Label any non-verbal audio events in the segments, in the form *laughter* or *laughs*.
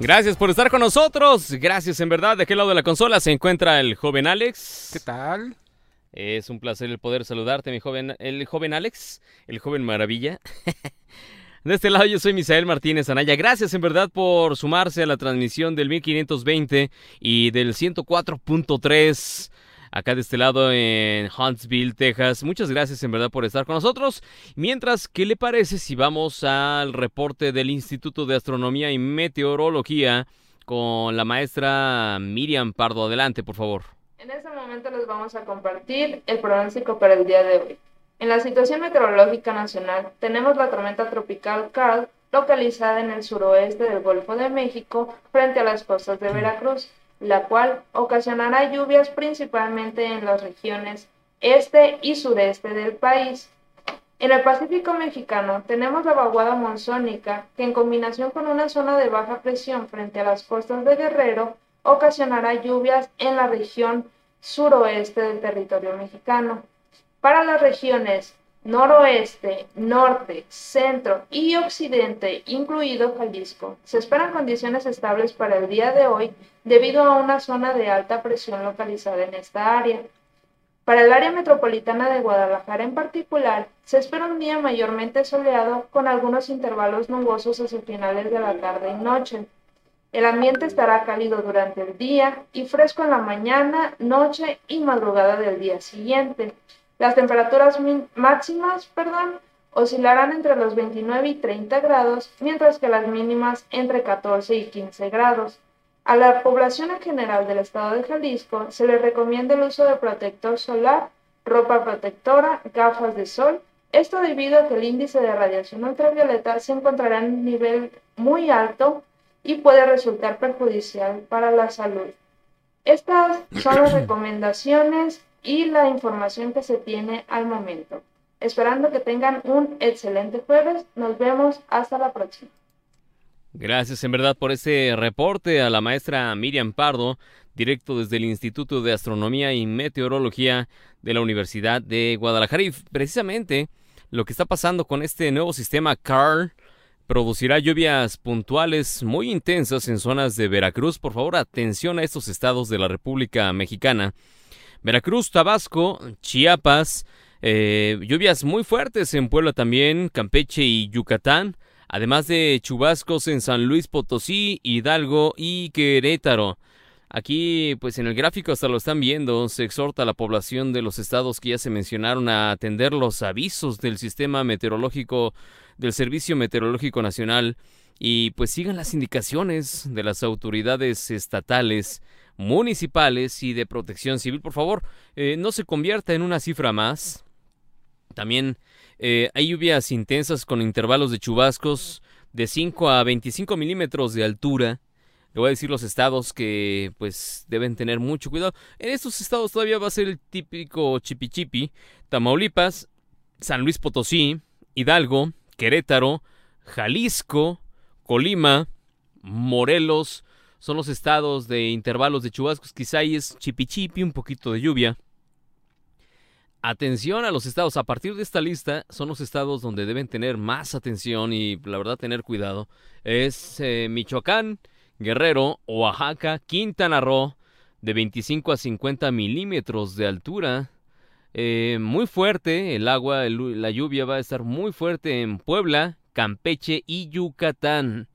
Gracias por estar con nosotros. Gracias en verdad. De qué lado de la consola se encuentra el joven Alex. ¿Qué tal? Es un placer el poder saludarte, mi joven, el joven Alex, el joven maravilla. *laughs* De este lado yo soy Misael Martínez Anaya. Gracias en verdad por sumarse a la transmisión del 1520 y del 104.3 acá de este lado en Huntsville, Texas. Muchas gracias en verdad por estar con nosotros. Mientras, ¿qué le parece si vamos al reporte del Instituto de Astronomía y Meteorología con la maestra Miriam Pardo? Adelante, por favor. En este momento les vamos a compartir el pronóstico para el día de hoy. En la situación meteorológica nacional tenemos la tormenta tropical Carl localizada en el suroeste del Golfo de México frente a las costas de Veracruz la cual ocasionará lluvias principalmente en las regiones este y sureste del país. En el Pacífico mexicano tenemos la vaguada monzónica que en combinación con una zona de baja presión frente a las costas de Guerrero ocasionará lluvias en la región suroeste del territorio mexicano. Para las regiones noroeste, norte, centro y occidente, incluido Jalisco. Se esperan condiciones estables para el día de hoy debido a una zona de alta presión localizada en esta área. Para el área metropolitana de Guadalajara en particular, se espera un día mayormente soleado con algunos intervalos nubosos hacia finales de la tarde y noche. El ambiente estará cálido durante el día y fresco en la mañana, noche y madrugada del día siguiente. Las temperaturas máximas oscilarán entre los 29 y 30 grados, mientras que las mínimas entre 14 y 15 grados. A la población en general del estado de Jalisco se le recomienda el uso de protector solar, ropa protectora, gafas de sol, esto debido a que el índice de radiación ultravioleta se encontrará en un nivel muy alto y puede resultar perjudicial para la salud. Estas son las *clears throat* recomendaciones y la información que se tiene al momento. Esperando que tengan un excelente jueves. Nos vemos hasta la próxima. Gracias en verdad por este reporte a la maestra Miriam Pardo, directo desde el Instituto de Astronomía y Meteorología de la Universidad de Guadalajara. Y precisamente lo que está pasando con este nuevo sistema CARL producirá lluvias puntuales muy intensas en zonas de Veracruz. Por favor, atención a estos estados de la República Mexicana Veracruz, Tabasco, Chiapas, eh, lluvias muy fuertes en Puebla también, Campeche y Yucatán, además de chubascos en San Luis Potosí, Hidalgo y Querétaro. Aquí, pues en el gráfico hasta lo están viendo, se exhorta a la población de los estados que ya se mencionaron a atender los avisos del sistema meteorológico del Servicio Meteorológico Nacional y pues sigan las indicaciones de las autoridades estatales municipales y de protección civil. Por favor, eh, no se convierta en una cifra más. También eh, hay lluvias intensas con intervalos de chubascos de 5 a 25 milímetros de altura. Le voy a decir los estados que pues deben tener mucho cuidado. En estos estados todavía va a ser el típico chipichipi. Tamaulipas, San Luis Potosí, Hidalgo, Querétaro, Jalisco, Colima, Morelos, son los estados de intervalos de chubascos, quizá ahí es chipichipi, un poquito de lluvia. Atención a los estados, a partir de esta lista son los estados donde deben tener más atención y la verdad tener cuidado. Es eh, Michoacán, Guerrero, Oaxaca, Quintana Roo, de 25 a 50 milímetros de altura. Eh, muy fuerte, el agua, la lluvia va a estar muy fuerte en Puebla, Campeche y Yucatán.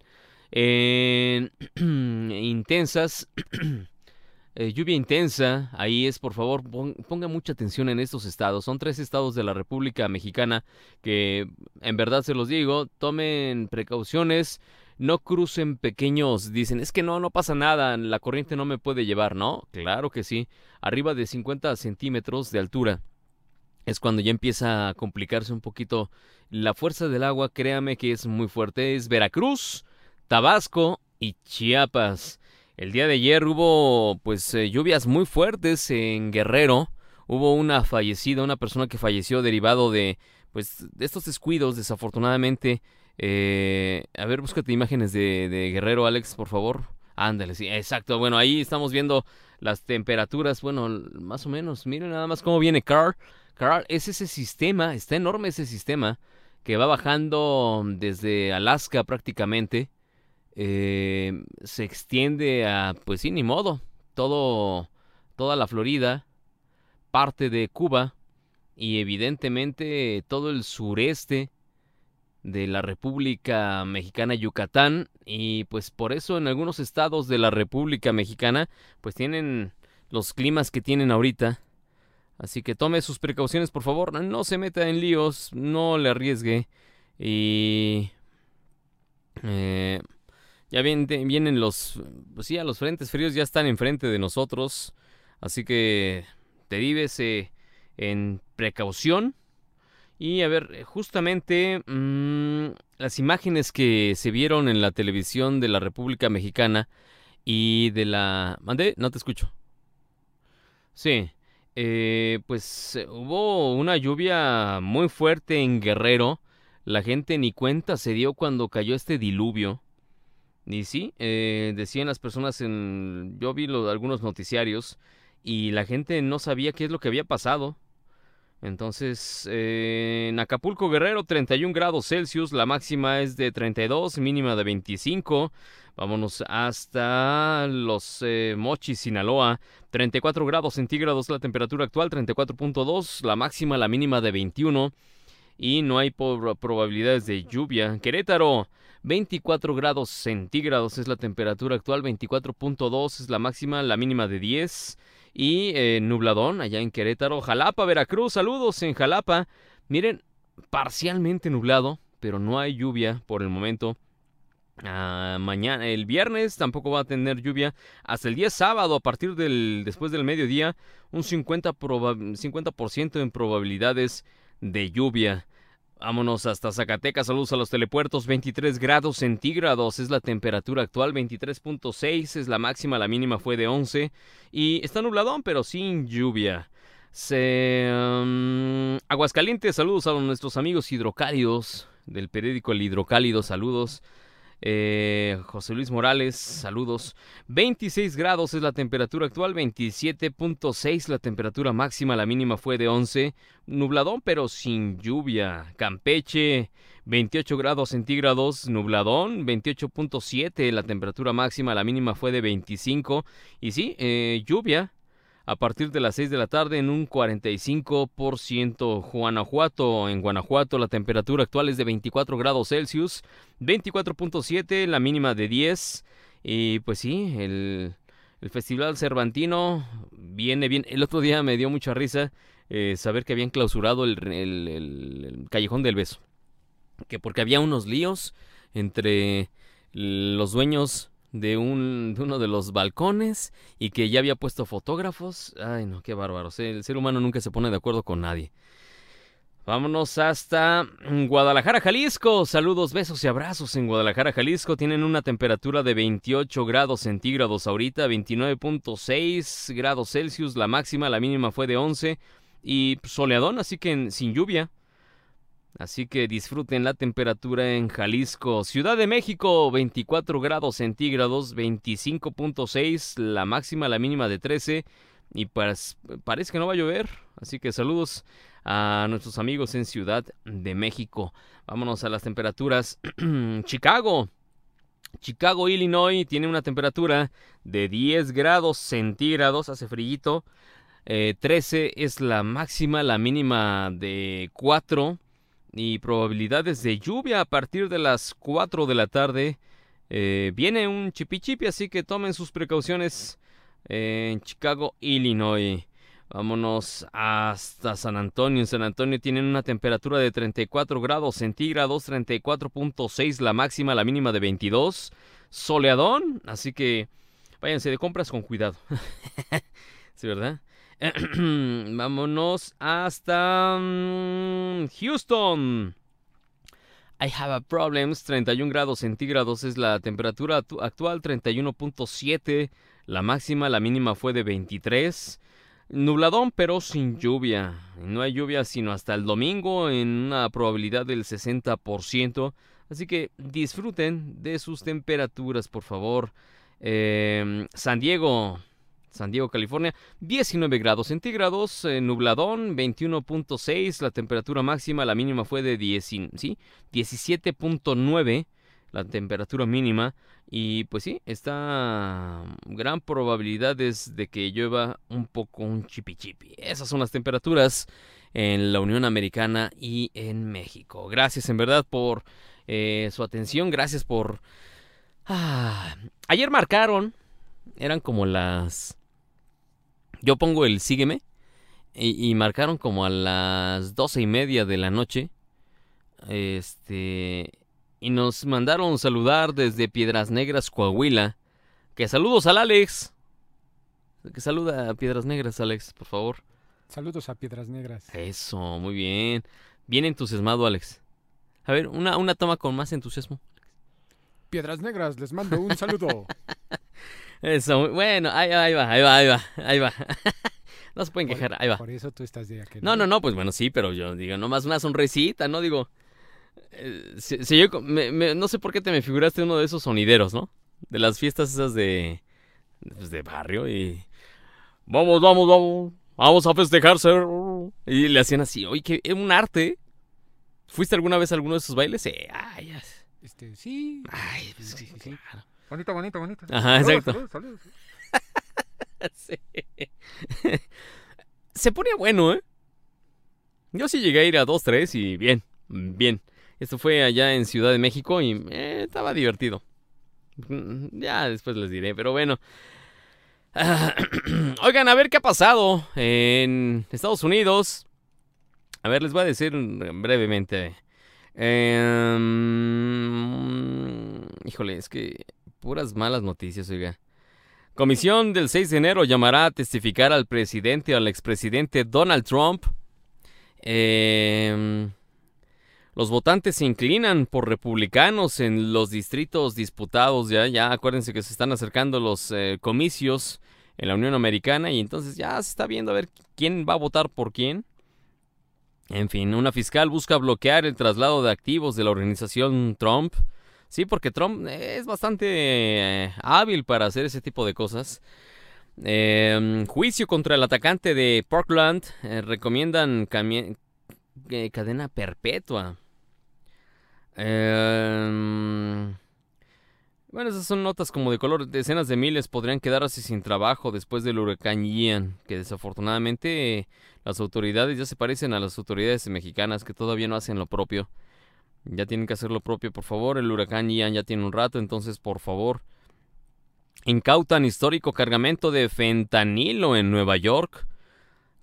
*clears throat* intensas, *clears throat* eh, lluvia intensa, ahí es, por favor, ponga mucha atención en estos estados. Son tres estados de la República Mexicana que, en verdad se los digo, tomen precauciones, no crucen pequeños, dicen, es que no, no pasa nada, la corriente no me puede llevar, ¿no? Claro que sí, arriba de 50 centímetros de altura. Es cuando ya empieza a complicarse un poquito la fuerza del agua, créame que es muy fuerte. Es Veracruz, Tabasco y Chiapas. El día de ayer hubo pues eh, lluvias muy fuertes en Guerrero. Hubo una fallecida, una persona que falleció derivado de pues de estos descuidos, desafortunadamente. Eh, a ver, búscate imágenes de, Guerrero, Alex, por favor. Ándale, sí, exacto. Bueno, ahí estamos viendo las temperaturas, bueno, más o menos. Miren nada más cómo viene Carl. Carl es ese sistema, está enorme ese sistema que va bajando desde Alaska prácticamente eh, se extiende a, pues sí, ni modo, todo, toda la Florida, parte de Cuba y evidentemente todo el sureste de la República Mexicana Yucatán. Y pues por eso en algunos estados de la República Mexicana pues tienen los climas que tienen ahorita. Así que tome sus precauciones por favor, no se meta en líos, no le arriesgue. Y eh, ya vienen, los, pues sí, los frentes fríos ya están enfrente de nosotros, así que derívese en precaución. Y a ver, justamente mm, las imágenes que se vieron en la televisión de la República Mexicana y de la... ¿Mandé? No te escucho. Sí, eh, pues hubo una lluvia muy fuerte en Guerrero. La gente ni cuenta se dio cuando cayó este diluvio. Y sí, eh, decían las personas en... Yo vi algunos noticiarios y la gente no sabía qué es lo que había pasado. Entonces, eh, en Acapulco Guerrero, 31 grados Celsius, la máxima es de 32, mínima de 25. Vámonos hasta los eh, Mochis, Sinaloa, 34 grados centígrados la temperatura actual, 34.2, la máxima, la mínima de 21. Y no hay probabilidades de lluvia. Querétaro, 24 grados centígrados es la temperatura actual, 24.2 es la máxima, la mínima de 10 y eh, nubladón allá en Querétaro, Jalapa, Veracruz, saludos en Jalapa. Miren, parcialmente nublado, pero no hay lluvia por el momento. Ah, mañana, el viernes tampoco va a tener lluvia. Hasta el día sábado, a partir del después del mediodía, un 50%, 50 en probabilidades de lluvia. Vámonos hasta Zacatecas, saludos a los telepuertos, 23 grados centígrados es la temperatura actual, 23.6 es la máxima, la mínima fue de 11 y está nubladón pero sin lluvia. Se, um, Aguascalientes, saludos a nuestros amigos hidrocálidos del periódico El Hidrocálido, saludos. Eh, José Luis Morales, saludos. 26 grados es la temperatura actual, 27.6 la temperatura máxima, la mínima fue de 11. Nubladón pero sin lluvia. Campeche, 28 grados centígrados, nubladón, 28.7 la temperatura máxima, la mínima fue de 25. Y sí, eh, lluvia, a partir de las 6 de la tarde en un 45%. Guanajuato, en Guanajuato la temperatura actual es de 24 grados Celsius, 24.7, la mínima de 10. Y pues sí, el, Festival Cervantino viene bien. El otro día me dio mucha risa eh, saber que habían clausurado el, el Callejón del Beso. Que porque había unos líos entre los dueños de, un, de uno de los balcones y que ya había puesto fotógrafos. Ay, no, qué bárbaro. El ser humano nunca se pone de acuerdo con nadie. Vámonos hasta Guadalajara, Jalisco. Saludos, besos y abrazos en Guadalajara, Jalisco. Tienen una temperatura de 28 grados centígrados ahorita, 29.6 grados Celsius. La máxima, la mínima fue de 11. Y soleadón, así que sin lluvia. Así que disfruten la temperatura en Jalisco. Ciudad de México, 24 grados centígrados, 25.6, la máxima, la mínima de 13. Y parece que no va a llover. Así que saludos a nuestros amigos en Ciudad de México. Vámonos a las temperaturas. *clears throat* Chicago. Chicago, Illinois, tiene una temperatura de 10 grados centígrados, hace. 13 eh, es la máxima, la mínima de 4 y probabilidades de lluvia a partir de las 4 de la tarde. Eh, viene un chipichipi, así que tomen sus precauciones en Chicago, Illinois. Vámonos hasta San Antonio. En San Antonio tienen una temperatura de 34 grados centígrados, 34.6 la máxima, la mínima de 22. Soleadón, así que váyanse de compras con cuidado. *laughs* ¿Sí, verdad? *clears throat* Vámonos hasta mm, Houston. I have a problems. 31 grados centígrados es la temperatura actual. 31.7 la máxima. La mínima fue de 23. Nubladón pero sin lluvia. No hay lluvia sino hasta el domingo en una probabilidad del 60%. Así que disfruten de sus temperaturas, por favor. Eh, San Diego, San Diego, California, 19 grados centígrados, eh, nubladón, 21.6, la temperatura máxima, la mínima fue de 10, ¿sí? 17.9, la temperatura mínima. Y pues sí, está gran probabilidades de que llueva un poco un chipi chipi. Esas son las temperaturas en la Unión Americana y en México. Gracias en verdad por eh, su atención, gracias por... Ah, ayer marcaron, eran como las... Yo pongo el sígueme y, y marcaron como a las doce y media de la noche. Este y nos mandaron saludar desde Piedras Negras, Coahuila. Que saludos al Alex. Que saluda a Piedras Negras, Alex, por favor. Saludos a Piedras Negras. Eso, muy bien. Bien entusiasmado, Alex. A ver, una, una toma con más entusiasmo. Piedras Negras, les mando un saludo. *laughs* Eso, bueno, ahí, ahí va, ahí va, ahí va, ahí va. *laughs* no se pueden quejar, ahí va. Por eso tú estás de aquel. No, no, no, pues bueno, sí, pero yo digo, nomás una sonrisita, ¿no? Digo, eh, si, si yo, me, me, no sé por qué te me figuraste uno de esos sonideros, ¿no? De las fiestas esas de, pues de barrio y... Vamos, vamos, vamos. Vamos a festejarse. Y le hacían así. Oye, que es un arte. ¿Fuiste alguna vez a alguno de esos bailes? Eh, ay. Este, sí. Ay, pues sí, Sí, sí. claro. Bonito, bonito, bonito. Ajá, Saludos, exacto. saludos, saludos. *laughs* Sí. *laughs* Se ponía bueno, ¿eh? Yo sí llegué a ir a dos, tres y bien, bien. Esto fue allá en Ciudad de México y eh, estaba divertido. Mm, Ya después les diré, pero bueno. *clears throat* Oigan, a ver qué ha pasado en Estados Unidos. A ver, les voy a decir brevemente. Em, híjole, es que puras malas noticias, oiga. Comisión del 6 de enero llamará a testificar al presidente o al expresidente Donald Trump. Em, los votantes se inclinan por republicanos en los distritos disputados. Ya, ya acuérdense que se están acercando los eh, comicios en la Unión Americana y entonces ya se está viendo a ver quién va a votar por quién. En fin, una fiscal busca bloquear el traslado de activos de la organización Trump. Sí, porque Trump es bastante eh, hábil para hacer ese tipo de cosas. Eh, juicio contra el atacante de Parkland. Eh, recomiendan eh, cadena perpetua. Eh, bueno, esas son notas como de color. Decenas de miles podrían quedarse sin trabajo después del huracán Ian, que desafortunadamente las autoridades ya se parecen a las autoridades mexicanas que todavía no hacen lo propio. Ya tienen que hacer lo propio, por favor. El huracán Ian ya tiene un rato, entonces, por favor. Incautan histórico cargamento de fentanilo en Nueva York.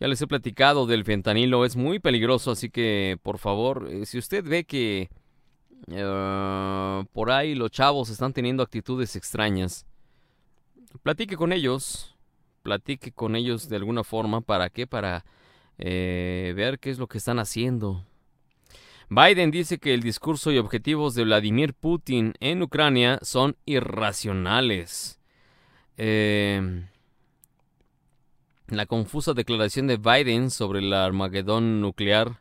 Ya les he platicado del fentanilo, es muy peligroso, así que, por favor, eh, si usted ve que eh, por ahí los chavos están teniendo actitudes extrañas, platique con ellos, platique con ellos de alguna forma, ¿para qué? Para eh, ver qué es lo que están haciendo. Biden dice que el discurso y objetivos de Vladimir Putin en Ucrania son irracionales. Eh, la confusa declaración de Biden sobre el Armagedón nuclear.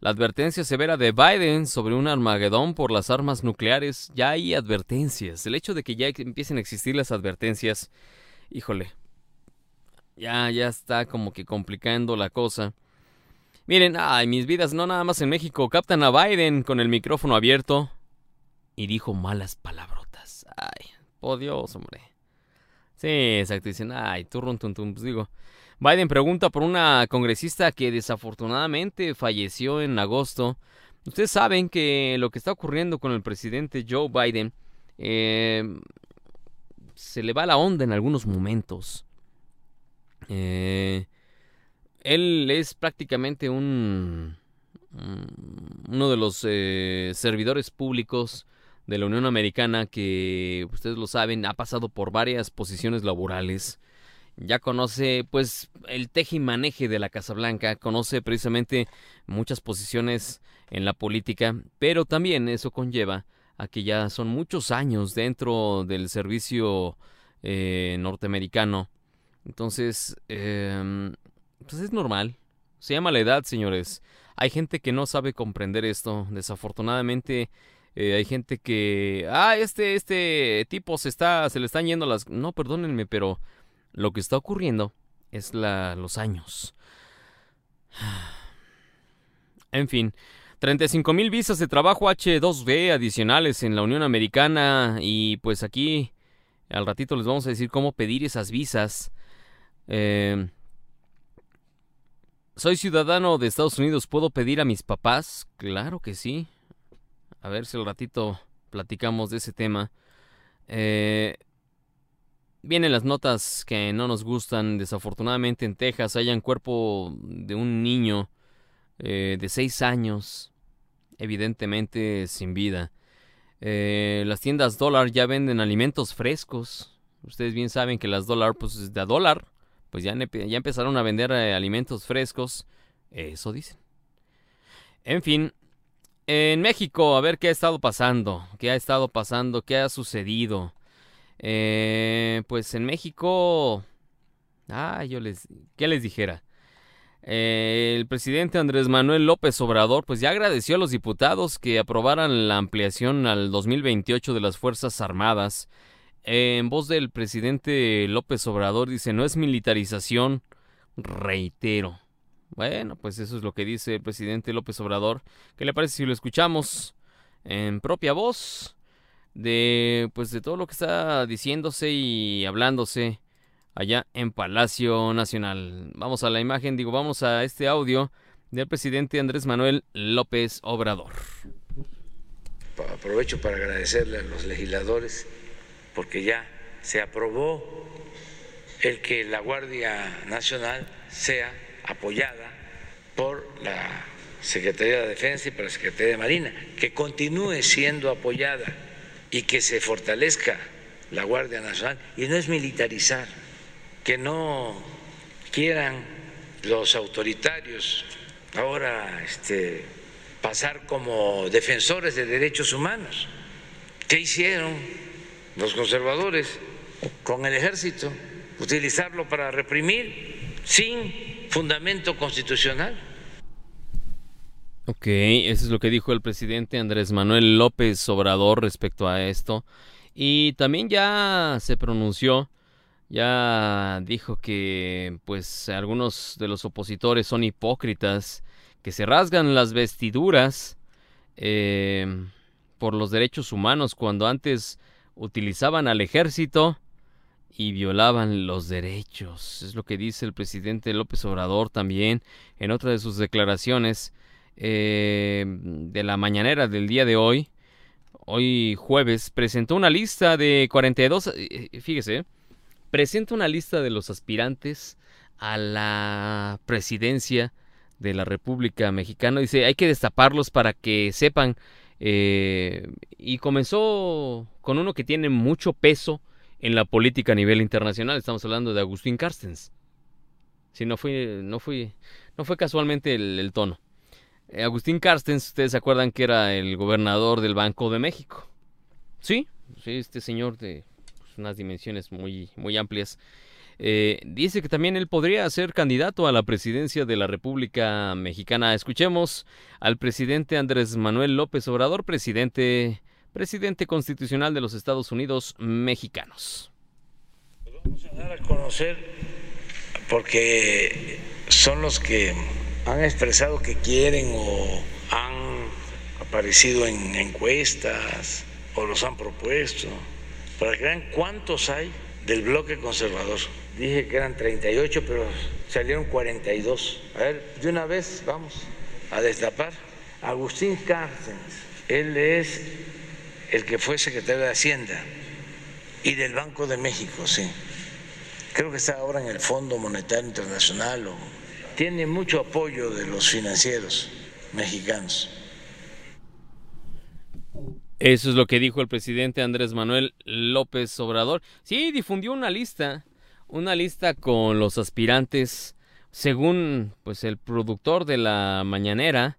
La advertencia severa de Biden sobre un Armagedón por las armas nucleares. Ya hay advertencias. El hecho de que ya empiecen a existir las advertencias, híjole, ya, ya está como que complicando la cosa. Miren, ay, mis vidas, no nada más en México, captan a Biden con el micrófono abierto y dijo malas palabrotas. Ay, por Dios, hombre. Sí, exacto, dicen, ay, turrun, tum, pues digo. Biden pregunta por una congresista que desafortunadamente falleció en agosto. Ustedes saben que lo que está ocurriendo con el presidente Joe Biden eh, se le va la onda en algunos momentos. Eh, él es prácticamente un, un- uno de los eh, servidores públicos de la Unión Americana que ustedes lo saben ha pasado por varias posiciones laborales ya conoce pues el teje y maneje de la Casa Blanca, conoce precisamente muchas posiciones en la política, pero también eso conlleva a que ya son muchos años dentro del servicio eh, norteamericano. Entonces, eh, pues es normal. Se llama la edad, señores. Hay gente que no sabe comprender esto. Desafortunadamente, eh, hay gente que, ah, este, este tipo se está, se le están yendo las, no, perdónenme, pero lo que está ocurriendo es la, los años. *sighs* En fin, 35 mil visas de trabajo H2B adicionales en la Unión Americana y pues aquí al ratito les vamos a decir cómo pedir esas visas. Eh, soy ciudadano de Estados Unidos, ¿puedo pedir a mis papás? Claro que sí. A ver si al ratito platicamos de ese tema. Eh, vienen las notas que no nos gustan. Desafortunadamente en Texas hay un cuerpo de un niño eh, de 6 años, evidentemente sin vida. Eh, las tiendas dólar ya venden alimentos frescos. Ustedes bien saben que las dólar, pues de a dólar, pues ya, ya empezaron a vender eh, alimentos frescos. Eso dicen. En fin, en México, a ver qué ha estado pasando, qué ha estado pasando, qué ha sucedido. Eh, pues en México, ah, yo les, ¿qué les dijera? Eh, el presidente Andrés Manuel López Obrador, pues ya agradeció a los diputados que aprobaran la ampliación al 2028 de las Fuerzas Armadas. En voz del presidente López Obrador dice, no es militarización, reitero. Bueno, pues eso es lo que dice el presidente López Obrador. ¿Qué le parece si lo escuchamos en propia voz de pues de todo lo que está diciéndose y hablándose allá en Palacio Nacional? Vamos a la imagen, digo, vamos a este audio del presidente Andrés Manuel López Obrador. Aprovecho para agradecerle a los legisladores porque ya se aprobó el que la Guardia Nacional sea apoyada por la Secretaría de Defensa y por la Secretaría de Marina, que continúe siendo apoyada y que se fortalezca la Guardia Nacional. Y no es militarizar, que no quieran los autoritarios ahora este, pasar como defensores de derechos humanos. ¿Qué hicieron los conservadores con el ejército? Utilizarlo para reprimir sin fundamento constitucional. Ok, eso es lo que dijo el presidente Andrés Manuel López Obrador respecto a esto. Y también ya se pronunció, ya dijo que pues algunos de los opositores son hipócritas, que se rasgan las vestiduras eh, por los derechos humanos cuando antes utilizaban al ejército y violaban los derechos. Es lo que dice el presidente López Obrador también en otra de sus declaraciones eh, de la mañanera del día de hoy. Hoy jueves presentó una lista de 42, eh, eh, fíjese, presenta una lista de los aspirantes a la presidencia de la República Mexicana. Dice, hay que destaparlos para que sepan. Y comenzó con uno que tiene mucho peso en la política a nivel internacional. Estamos hablando de Agustín Carstens. Si no fue, no fue, no fue casualmente el, tono. Eh, Agustín Carstens, ustedes se acuerdan que era el gobernador del Banco de México. Sí, sí este señor de pues, unas dimensiones muy, muy amplias. Eh, dice que también él podría ser candidato a la presidencia de la República Mexicana. Escuchemos al presidente Andrés Manuel López Obrador, presidente presidente constitucional de los Estados Unidos mexicanos. vamos a dar a conocer porque son los que han expresado que quieren o han aparecido en encuestas o los han propuesto, para que vean cuántos hay del bloque conservador. Dije que eran 38, pero salieron 42. A ver, de una vez vamos a destapar. Agustín Cárcenas, él es el que fue secretario de Hacienda y del Banco de México, sí. Creo que está ahora en el Fondo Monetario Internacional. Tiene mucho apoyo de los financieros mexicanos. Eso es lo que dijo el presidente Andrés Manuel López Obrador. Sí, difundió una lista, una lista con los aspirantes, según pues el productor de la mañanera,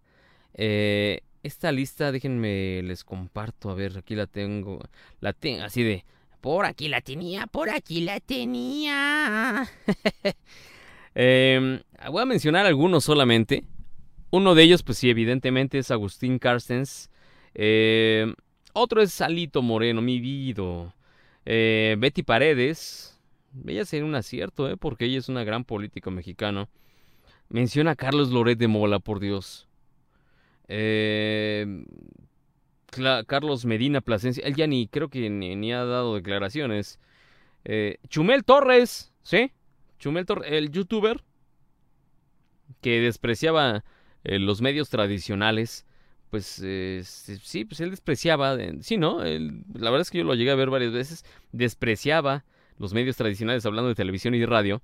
eh, esta lista, déjenme, les comparto, a ver, aquí la tengo, la tengo así de, por aquí la tenía, por aquí la tenía. *laughs* Em, voy a mencionar algunos solamente. Uno de ellos, pues sí, evidentemente es Agustín Carstens. Em, otro es Salito Moreno, mi vida. Eh, Betty Paredes. Ella sería un acierto, ¿eh? porque ella es una gran política mexicana. Menciona a Carlos Loret de Mola, por Dios. Eh, Carlos Medina Plasencia, él ya ni creo que ni, ha dado declaraciones. Eh, Chumel Torres, ¿sí? Chumel Torres, el youtuber que despreciaba eh, los medios tradicionales, pues eh, sí, pues él despreciaba, sí, ¿no? La verdad es que yo lo llegué a ver varias veces, despreciaba los medios tradicionales hablando de televisión y radio.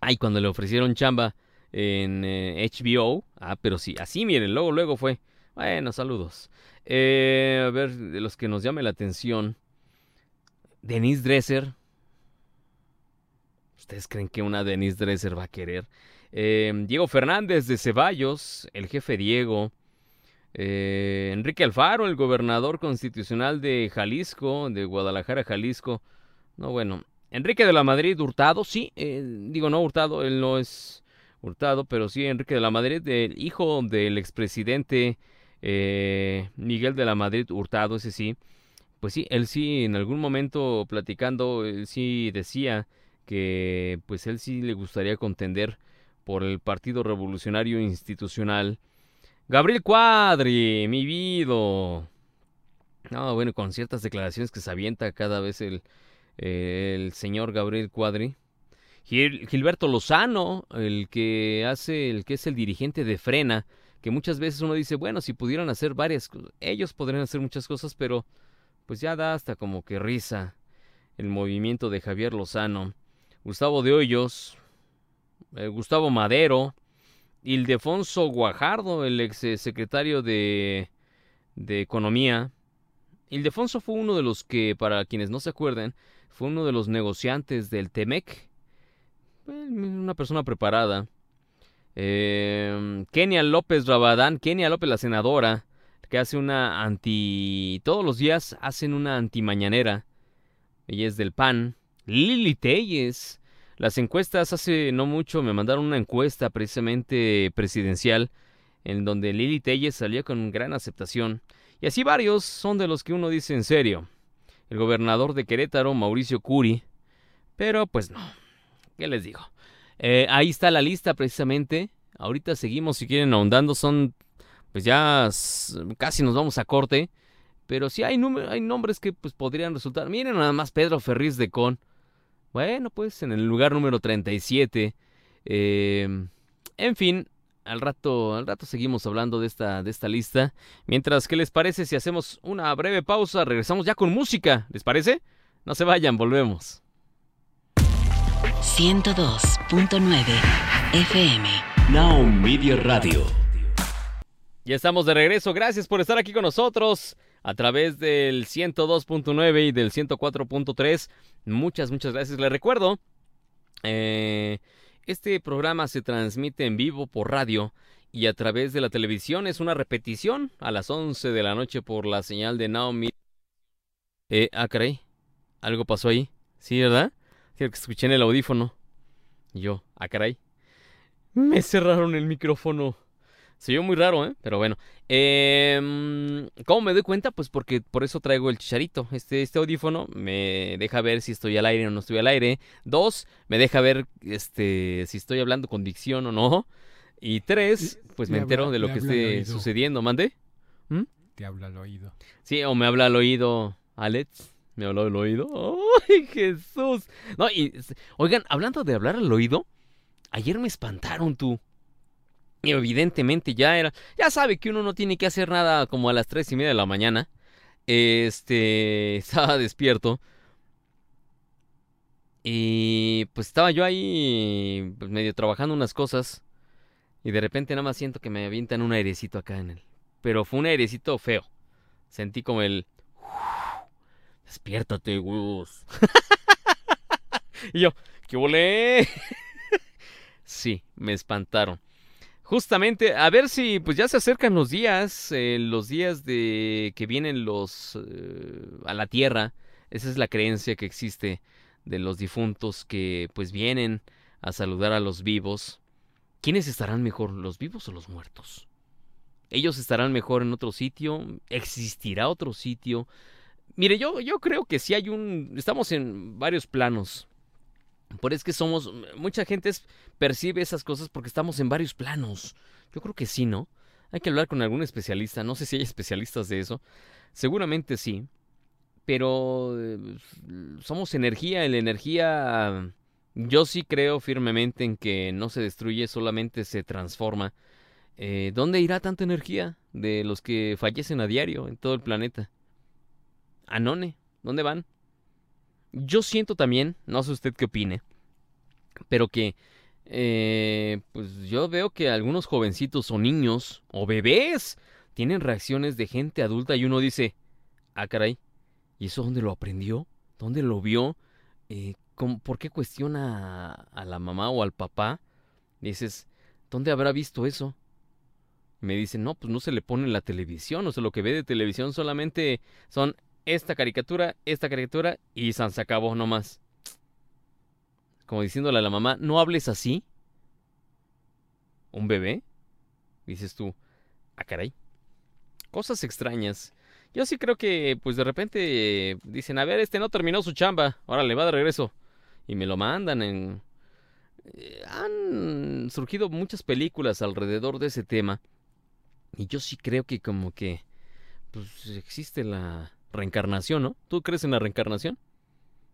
Ay, cuando le ofrecieron chamba en eh, HBO, ah, pero sí, así miren, luego, luego fue. Bueno, saludos. Eh, a ver, de los que nos llame la atención. Denise Dresser. ¿Ustedes creen que una Denise Dresser va a querer? Eh, Diego Fernández de Ceballos, el jefe Diego. Eh, Enrique Alfaro, el gobernador constitucional de Jalisco, de Guadalajara, Jalisco. No, bueno. Enrique de la Madrid Hurtado, sí, eh, digo no Hurtado, él no es Hurtado, pero sí Enrique de la Madrid, el hijo del expresidente eh, Miguel de la Madrid Hurtado, ese sí. Pues sí, él sí, en algún momento platicando, él sí decía que pues él sí le gustaría contender por el Partido Revolucionario Institucional. Gabriel Cuadri, mi vido. No, bueno, con ciertas declaraciones que se avienta cada vez el, el señor Gabriel Cuadri. Gil- Gilberto Lozano, el que hace, el que es el dirigente de Frena, que muchas veces uno dice, bueno, si pudieran hacer varias cosas, ellos podrían hacer muchas cosas, pero pues ya da hasta como que risa el movimiento de Javier Lozano. Gustavo de Hoyos, eh, Gustavo Madero, Ildefonso Guajardo, el ex eh, secretario de, de Economía. Ildefonso fue uno de los que, para quienes no se acuerden, fue uno de los negociantes del Temec. Una persona preparada. Eh, Kenia López Rabadán, Kenia López, la senadora, que hace una anti. Todos los días hacen una antimañanera. Ella es del PAN. Lili Telles. Las encuestas hace no mucho me mandaron una encuesta precisamente presidencial en donde Lili Telles salía con gran aceptación. Y así varios son de los que uno dice en serio. El gobernador de Querétaro, Mauricio Curi. Pero pues no. ¿Qué les digo? Eh, ahí está la lista precisamente. Ahorita seguimos si quieren ahondando. Son pues ya casi nos vamos a corte. Pero sí hay nombres que pues podrían resultar. Miren nada más Pedro Ferriz de Con. Bueno, pues en el lugar número 37. Eh, en fin, al rato, al rato seguimos hablando de esta, de esta lista. Mientras, ¿qué les parece si hacemos una breve pausa? Regresamos ya con música. ¿Les parece? No se vayan, volvemos. 102.9 FM. Now Media Radio. Ya estamos de regreso. Gracias por estar aquí con nosotros a través del 102.9 y del 104.3. Muchas, muchas gracias. Les recuerdo, eh, este programa se transmite en vivo por radio y a través de la televisión. Es una repetición a las 11 de la noche por la señal de Naomi. Eh, ah, caray. Algo pasó ahí. Sí, ¿verdad? Que escuché en el audífono. Y yo, ah, caray. Me cerraron el micrófono. Se oyó muy raro, ¿eh? Pero bueno. Em, ¿Cómo me doy cuenta? Pues porque por eso traigo el chicharito. Este, este audífono me deja ver si estoy al aire o no estoy al aire. Dos, me deja ver este, si estoy hablando con dicción o no. Y tres, pues me entero habla- de lo que esté sucediendo. ¿Mande? Te habla al oído. Sí, o me habla al oído Alex. Me habló al oído. *laughs* ¡Ay, Jesús! No, y, oigan, hablando de hablar al oído, ayer me espantaron tú. Evidentemente ya era. Ya sabe que uno no tiene que hacer nada como a las tres y media de la mañana. Este. *laughs* Estaba despierto. Y pues estaba yo ahí, pues medio trabajando unas cosas. Y de repente nada más siento que me avientan un airecito acá en el. Pero fue un airecito feo. Sentí como el. Despiértate, Gus. *laughs* y yo, ¿qué volé? *laughs* sí, me espantaron. Justamente, a ver si, pues ya se acercan los días, eh, los días de que vienen los eh, a la tierra. Esa es la creencia que existe de los difuntos que, pues, vienen a saludar a los vivos. ¿Quiénes estarán mejor, los vivos o los muertos? ellos estarán mejor en otro sitio, existirá otro sitio. Mire, yo, yo creo que sí hay un... Estamos en varios planos. Por es que somos... Mucha gente percibe esas cosas porque estamos en varios planos. Yo creo que sí, ¿no? Hay que hablar con algún especialista. No sé si hay *laughs* especialistas de eso. Seguramente sí. Pero eh, somos energía. La energía. Yo sí creo firmemente en que no se destruye, solamente se transforma. Eh, ¿Dónde irá tanta energía de los que fallecen a diario en todo el planeta? Anone, ¿dónde van? Yo siento también, no sé usted qué opine, pero que eh, pues yo veo que algunos jovencitos o niños o bebés tienen reacciones de gente adulta y uno dice, ah caray, ¿y eso dónde lo aprendió? ¿Dónde lo vio? Eh, ¿Por qué cuestiona a, la mamá o al papá? dices, ¿dónde habrá visto eso? Me dicen, no, pues no se le pone la televisión, o sea, lo que ve de televisión solamente son esta caricatura, esta caricatura y San se acabó nomás. Como diciéndole a la mamá, no hables así. ¿Un bebé? Dices tú, ah, caray. Cosas extrañas. Yo sí creo que, pues de repente dicen, a ver, este no terminó su chamba, ahora le va de regreso. Y me lo mandan en... Eh, han surgido muchas películas alrededor de ese tema. Y yo sí creo que como que, pues existe la, reencarnación, ¿no? ¿Tú crees en la reencarnación?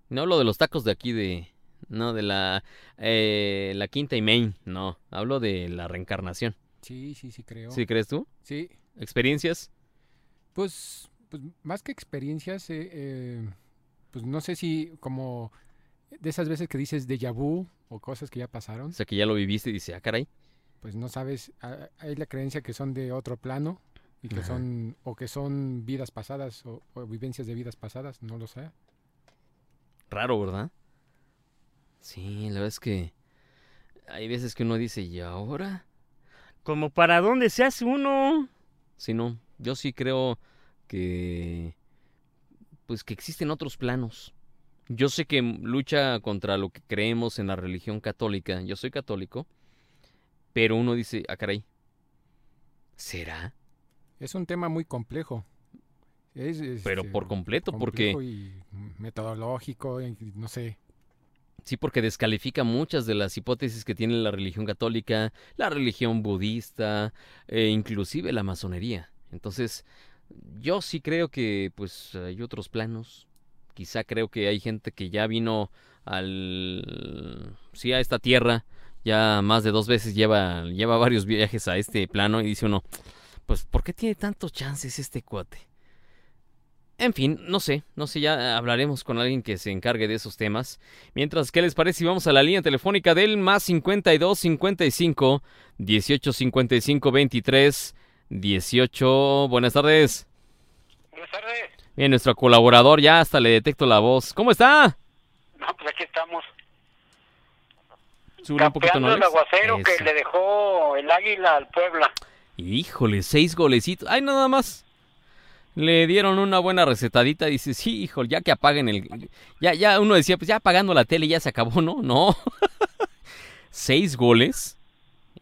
No hablo de los tacos de aquí de... No, de la... Eh, la quinta y main, no. Hablo de la reencarnación. Sí, sí, sí creo. ¿Sí crees tú? Sí. ¿Experiencias? Pues, pues más que experiencias, eh, eh, pues no sé si como de esas veces que dices de vu o cosas que ya pasaron. O sea, que ya lo viviste y dices, ah, caray. Pues no sabes, ah, hay la creencia que son de otro plano y que son o que son vidas pasadas o, vivencias de vidas pasadas, no lo sé. Raro, ¿verdad? Sí, la verdad es que hay veces que uno dice, ¿y ahora? ¿Como para dónde se hace uno? Sí, no, yo sí creo que pues que existen otros planos. Yo sé que lucha contra lo que creemos en la religión católica. Yo soy católico, pero uno dice, ah, caray, ¿será? Es un tema muy complejo. Pero este, por completo, porque... Y metodológico, no sé. Sí, porque descalifica muchas de las hipótesis que tiene la religión católica, la religión budista, e inclusive la masonería. Entonces, yo sí creo que pues hay otros planos. Quizá creo que hay gente que ya vino al sí a esta tierra, ya más de dos veces lleva lleva varios viajes a este plano y dice uno, pues, ¿por qué tiene tantos chances este cuate? En fin, no sé, no sé, ya hablaremos con alguien que se encargue de esos temas. Mientras, ¿qué les parece si vamos a la línea telefónica del más 52 55 18 55 23 18? Buenas tardes. Buenas tardes. Bien, nuestro colaborador ya hasta le detecto la voz. ¿Cómo está? No, pues aquí estamos. Sube un poquito, el aguacero que le dejó el águila al Puebla. Híjole, seis golecitos. Ay, nada más. Le dieron una buena recetadita. Dice, sí, híjole, ya que apaguen el. Ya, ya uno decía, pues ya apagando la tele ya se acabó, ¿no? No. *laughs* seis goles.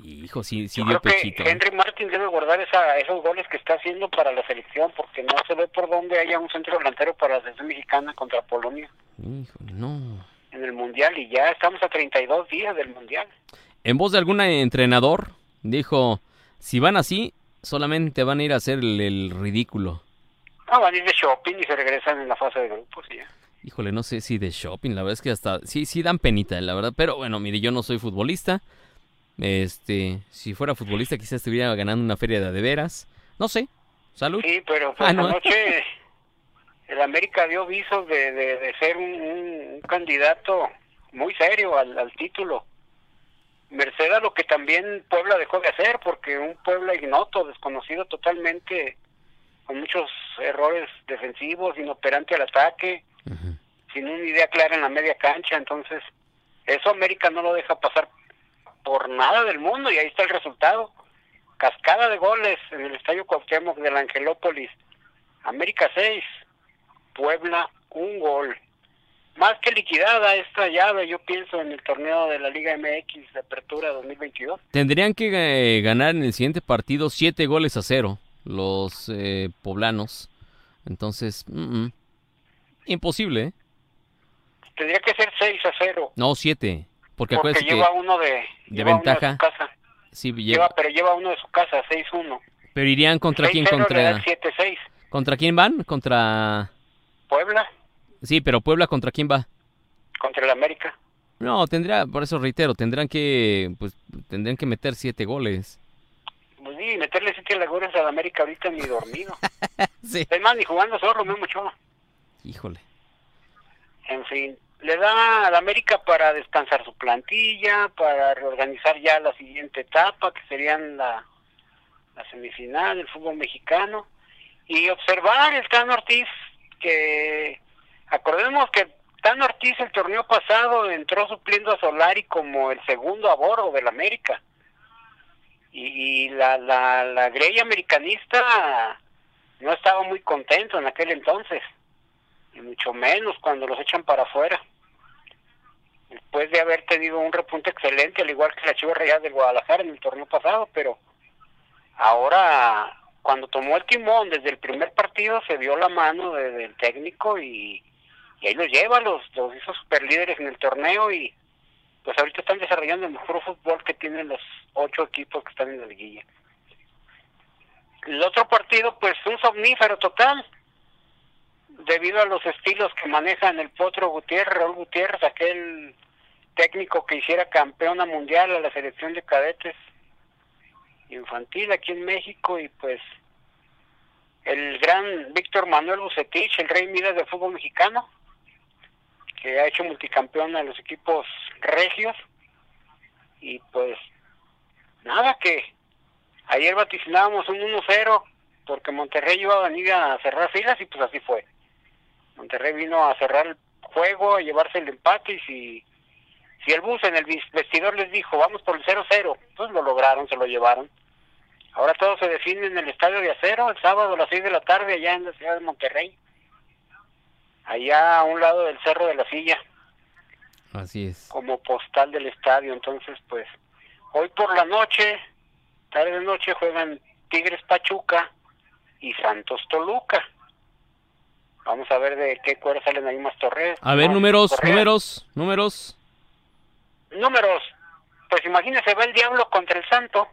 Hijo, sí, sí dio pechito. Que ¿eh? Henry Martin debe guardar esa, esos goles que está haciendo para la selección, porque no se ve por dónde haya un centro delantero para la selección mexicana contra Polonia. Híjole, no. En el mundial, y ya estamos a 32 días del mundial. En voz de algún entrenador, dijo si van así, solamente van a ir a hacer el, ridículo. Ah, van a ir de shopping y se regresan en la fase de grupos y ya. Híjole, no sé si de shopping, la verdad es que hasta sí sí dan penita, la verdad, pero bueno, mire, yo no soy futbolista. Este, si fuera futbolista quizás estuviera ganando una feria de veras. No sé. Salud. Sí, pero pues, ah, anoche *laughs* el América dio visos de, de, ser un, candidato muy serio al, al título merced a lo que también Puebla dejó de hacer, porque un Puebla ignoto, desconocido totalmente, con muchos errores defensivos, inoperante al ataque, sin una idea clara en la media cancha, entonces eso América no lo deja pasar por nada del mundo y ahí está el resultado. Cascada de goles en el Estadio Cuauhtémoc del Angelópolis. América 6, Puebla un gol más que liquidada esta llave, yo pienso, en el torneo de la Liga MX de Apertura 2022. Tendrían que eh, ganar en el siguiente partido siete goles a cero los eh, poblanos. Entonces, imposible. ¿eh? Tendría que ser 6 a 0. No, siete. Porque, porque lleva uno de, de ventaja. casa. Sí, lleva... pero lleva uno de su casa, 6-1. Pero irían contra quién 6-0 le da contra el 7-6. contra quién van? Contra Puebla Sí, pero Puebla contra quién va? contra el América. No, tendrá, por eso reitero, tendrán que pues tendrán que meter siete goles. Pues sí, meterle 7 lagunas al América ahorita ni dormido. *laughs* Sí. Es más, ni jugando solo, Memo Ochoa. Híjole. En fin, le da al América para descansar su plantilla, para reorganizar ya la siguiente etapa, que serían la, la semifinal del fútbol mexicano, y observar el Tan Ortiz, que acordemos que Tan Ortiz el torneo pasado entró supliendo a Solari como el segundo a bordo del América. Y, la, la, la grey americanista no estaba muy contento en aquel entonces y mucho menos cuando los echan para afuera. Después de haber tenido un repunte excelente, al igual que la Chivas Real del Guadalajara en el torneo pasado, pero ahora cuando tomó el timón desde el primer partido se dio la mano de- del técnico y, y ahí los lleva, los, los hizo super líderes en el torneo y pues ahorita están desarrollando el mejor fútbol que tienen los ocho equipos que están en la liguilla. El otro partido, pues un somnífero total, debido a los estilos que manejan el Potro Gutiérrez, Raúl Gutiérrez, aquel técnico que hiciera campeona mundial a la selección de cadetes infantil aquí en México y pues el gran Víctor Manuel Bucetich, el rey Midas del fútbol mexicano, que ha hecho multicampeón a los equipos regios y pues nada que ayer vaticinábamos un 1-0 porque Monterrey iba a venir a cerrar filas y pues así fue. Monterrey vino a cerrar el juego, a llevarse el empate y si, si el bus en el vestidor les dijo vamos por el 0-0, pues lo lograron, se lo llevaron. Ahora todo se define en el estadio de acero el sábado a las 6 de la tarde allá en la ciudad de Monterrey. Allá a un lado del Cerro de la Silla Así es. como postal del estadio. Entonces, pues, hoy por la noche, tarde de noche, juegan Tigres Pachuca y Santos Toluca. Vamos a ver de qué cuero salen ahí más torres. A ver, números, números, números. Números. Pues imagínese, va el diablo contra el santo.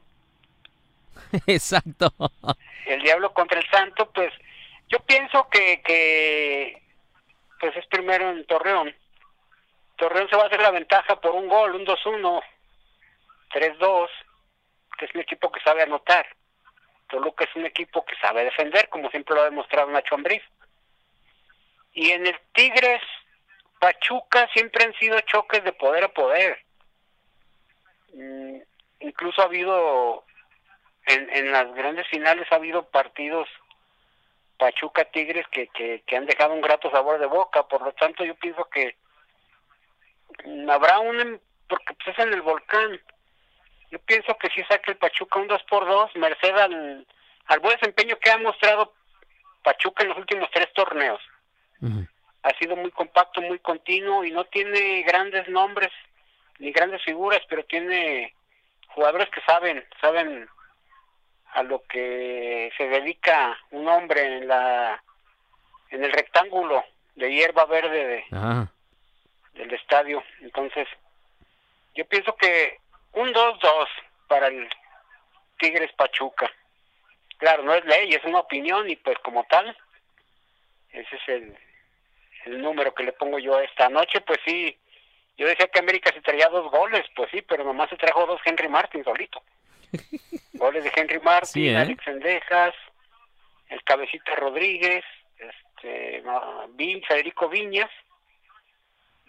*laughs* Exacto. El diablo contra el santo, pues, yo pienso que, que pues es primero en Torreón. Torreón se va a hacer la ventaja por un gol, un 2-1, 3-2, que es un equipo que sabe anotar. Toluca es un equipo que sabe defender, como siempre lo ha demostrado Nacho Ambriz. Y en el Tigres, Pachuca siempre han sido choques de poder a poder. Mm, incluso ha habido, en, en las grandes finales ha habido partidos Pachuca Tigres que, que, que han dejado un grato sabor de boca, por lo tanto yo pienso que habrá un, em- porque pues es en el volcán, yo pienso que si saca el Pachuca un 2 por 2 merced al, al buen desempeño que ha mostrado Pachuca en los últimos tres torneos. Ha sido muy compacto, muy continuo y no tiene grandes nombres ni grandes figuras, pero tiene jugadores que saben, saben a lo que se dedica un hombre en la en el rectángulo de hierba verde de, Ajá. del estadio. Entonces, yo pienso que un 2-2 para el Tigres Pachuca. Claro, no es ley, es una opinión y pues como tal, ese es el, el número que le pongo yo a esta noche. Pues sí, yo decía que América se traía dos goles, pues sí, pero nomás se trajo dos Henry Martin solito. Goles de Henry Martin, Sí, ¿eh? Alex Sendejas, el Cabecita Rodríguez, este, Vin- Federico Viñas,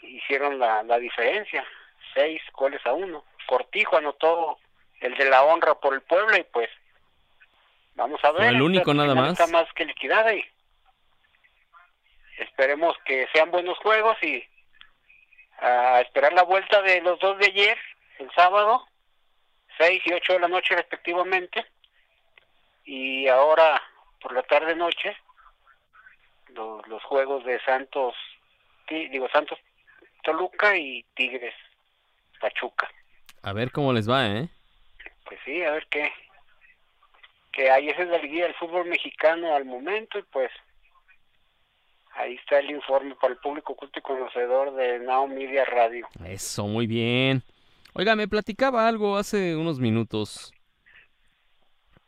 hicieron la, la diferencia, seis goles a uno. Cortijo anotó el de la honra por el pueblo y pues vamos a ver. el único nada más. Está más que liquidada y esperemos que sean buenos juegos y a esperar la vuelta de los dos de ayer, el sábado, 6 y 8 de la noche respectivamente, y ahora por la tarde noche los, los juegos de Santos, digo Santos Toluca y Tigres Pachuca. A ver cómo les va, ¿eh? Pues sí, a ver qué, qué hay. Esa es la liguilla del fútbol mexicano al momento y pues ahí está el informe para el público culto y conocedor de Now Media Radio. Eso, muy bien. Oiga, me platicaba algo hace unos minutos.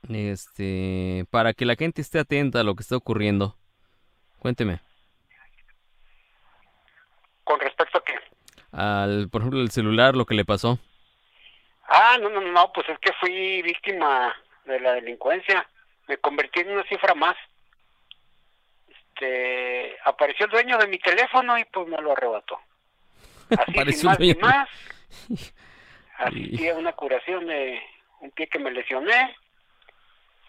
Este, para que la gente esté atenta a lo que está ocurriendo. Cuénteme. ¿Con respecto a qué? Al, por ejemplo, el celular, lo que le pasó. Ah, no, no, no, pues es que fui víctima de la delincuencia. Me convertí en una cifra más. Este, apareció el dueño de mi teléfono y pues me lo arrebató. Así, *laughs* Apareció sin más dueño. más. *laughs* Asistí a una curación de un pie que me lesioné.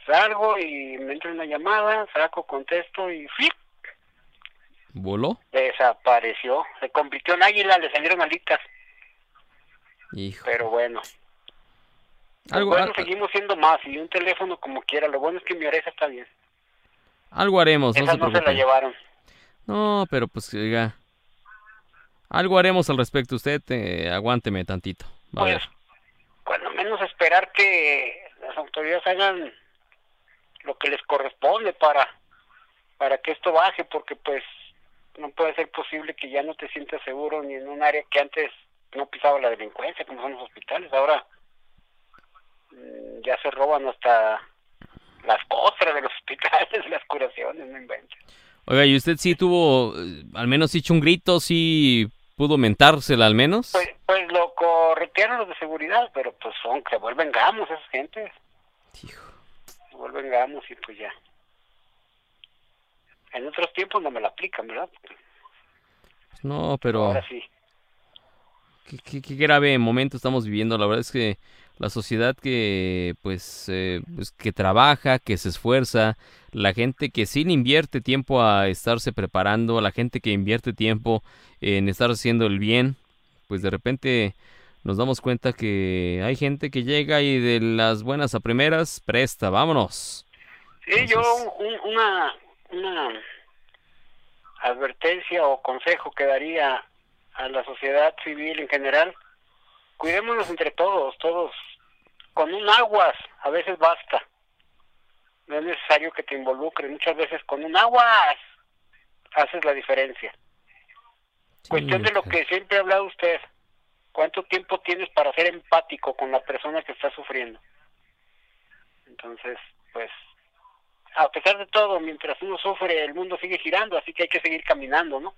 Salgo y me entra una llamada, saco, contesto y ¡flip! ¿Voló? desapareció. Se convirtió en águila, le salieron alitas. Hijo. Pero bueno. Algo, bueno, al- seguimos siendo más y un teléfono como quiera. Lo bueno es que mi oreja está bien. algo haremos, no se no se la llevaron. No, pero pues, oiga. Algo haremos al respecto. Usted eh, aguánteme tantito. Va a Pues, cuando menos esperar que las autoridades hagan lo que les corresponde para para que esto baje, porque pues no puede ser posible que ya no te sientas seguro ni en un área que antes no pisaba la delincuencia, como son los hospitales. Ahora mm, ya se roban hasta las costras de los *laughs* hospitales, las curaciones, no inventes. Oiga, ¿y usted sí tuvo, eh, al menos sí echó un grito, sí pudo mentársela al menos? Pues, pues lo corretearon los de seguridad, pero pues son, se vuelven gamos esas gentes. Hijo. Se vuelven gamos y pues ya. En otros tiempos no me la aplican, ¿verdad? No, pero Ahora sí. qué, qué- qué grave momento estamos viviendo. La verdad es que la sociedad que, pues, eh, pues, que trabaja, que se esfuerza, la gente que sí invierte tiempo a estarse preparando, la gente que invierte tiempo en estar haciendo el bien, pues de repente nos damos cuenta que hay gente que llega y de las buenas a primeras presta, vámonos. Sí, yo un- una, una advertencia o consejo que daría a la sociedad civil en general, cuidémonos entre todos, todos, con un aguas, a veces basta. No es necesario que te involucres, muchas veces con un aguas haces la diferencia. Cuestión de lo que siempre ha hablado usted. ¿Cuánto tiempo tienes para ser empático con la persona que está sufriendo? Entonces, pues, a pesar de todo, mientras uno sufre, el mundo sigue girando, así que hay que seguir caminando, ¿no?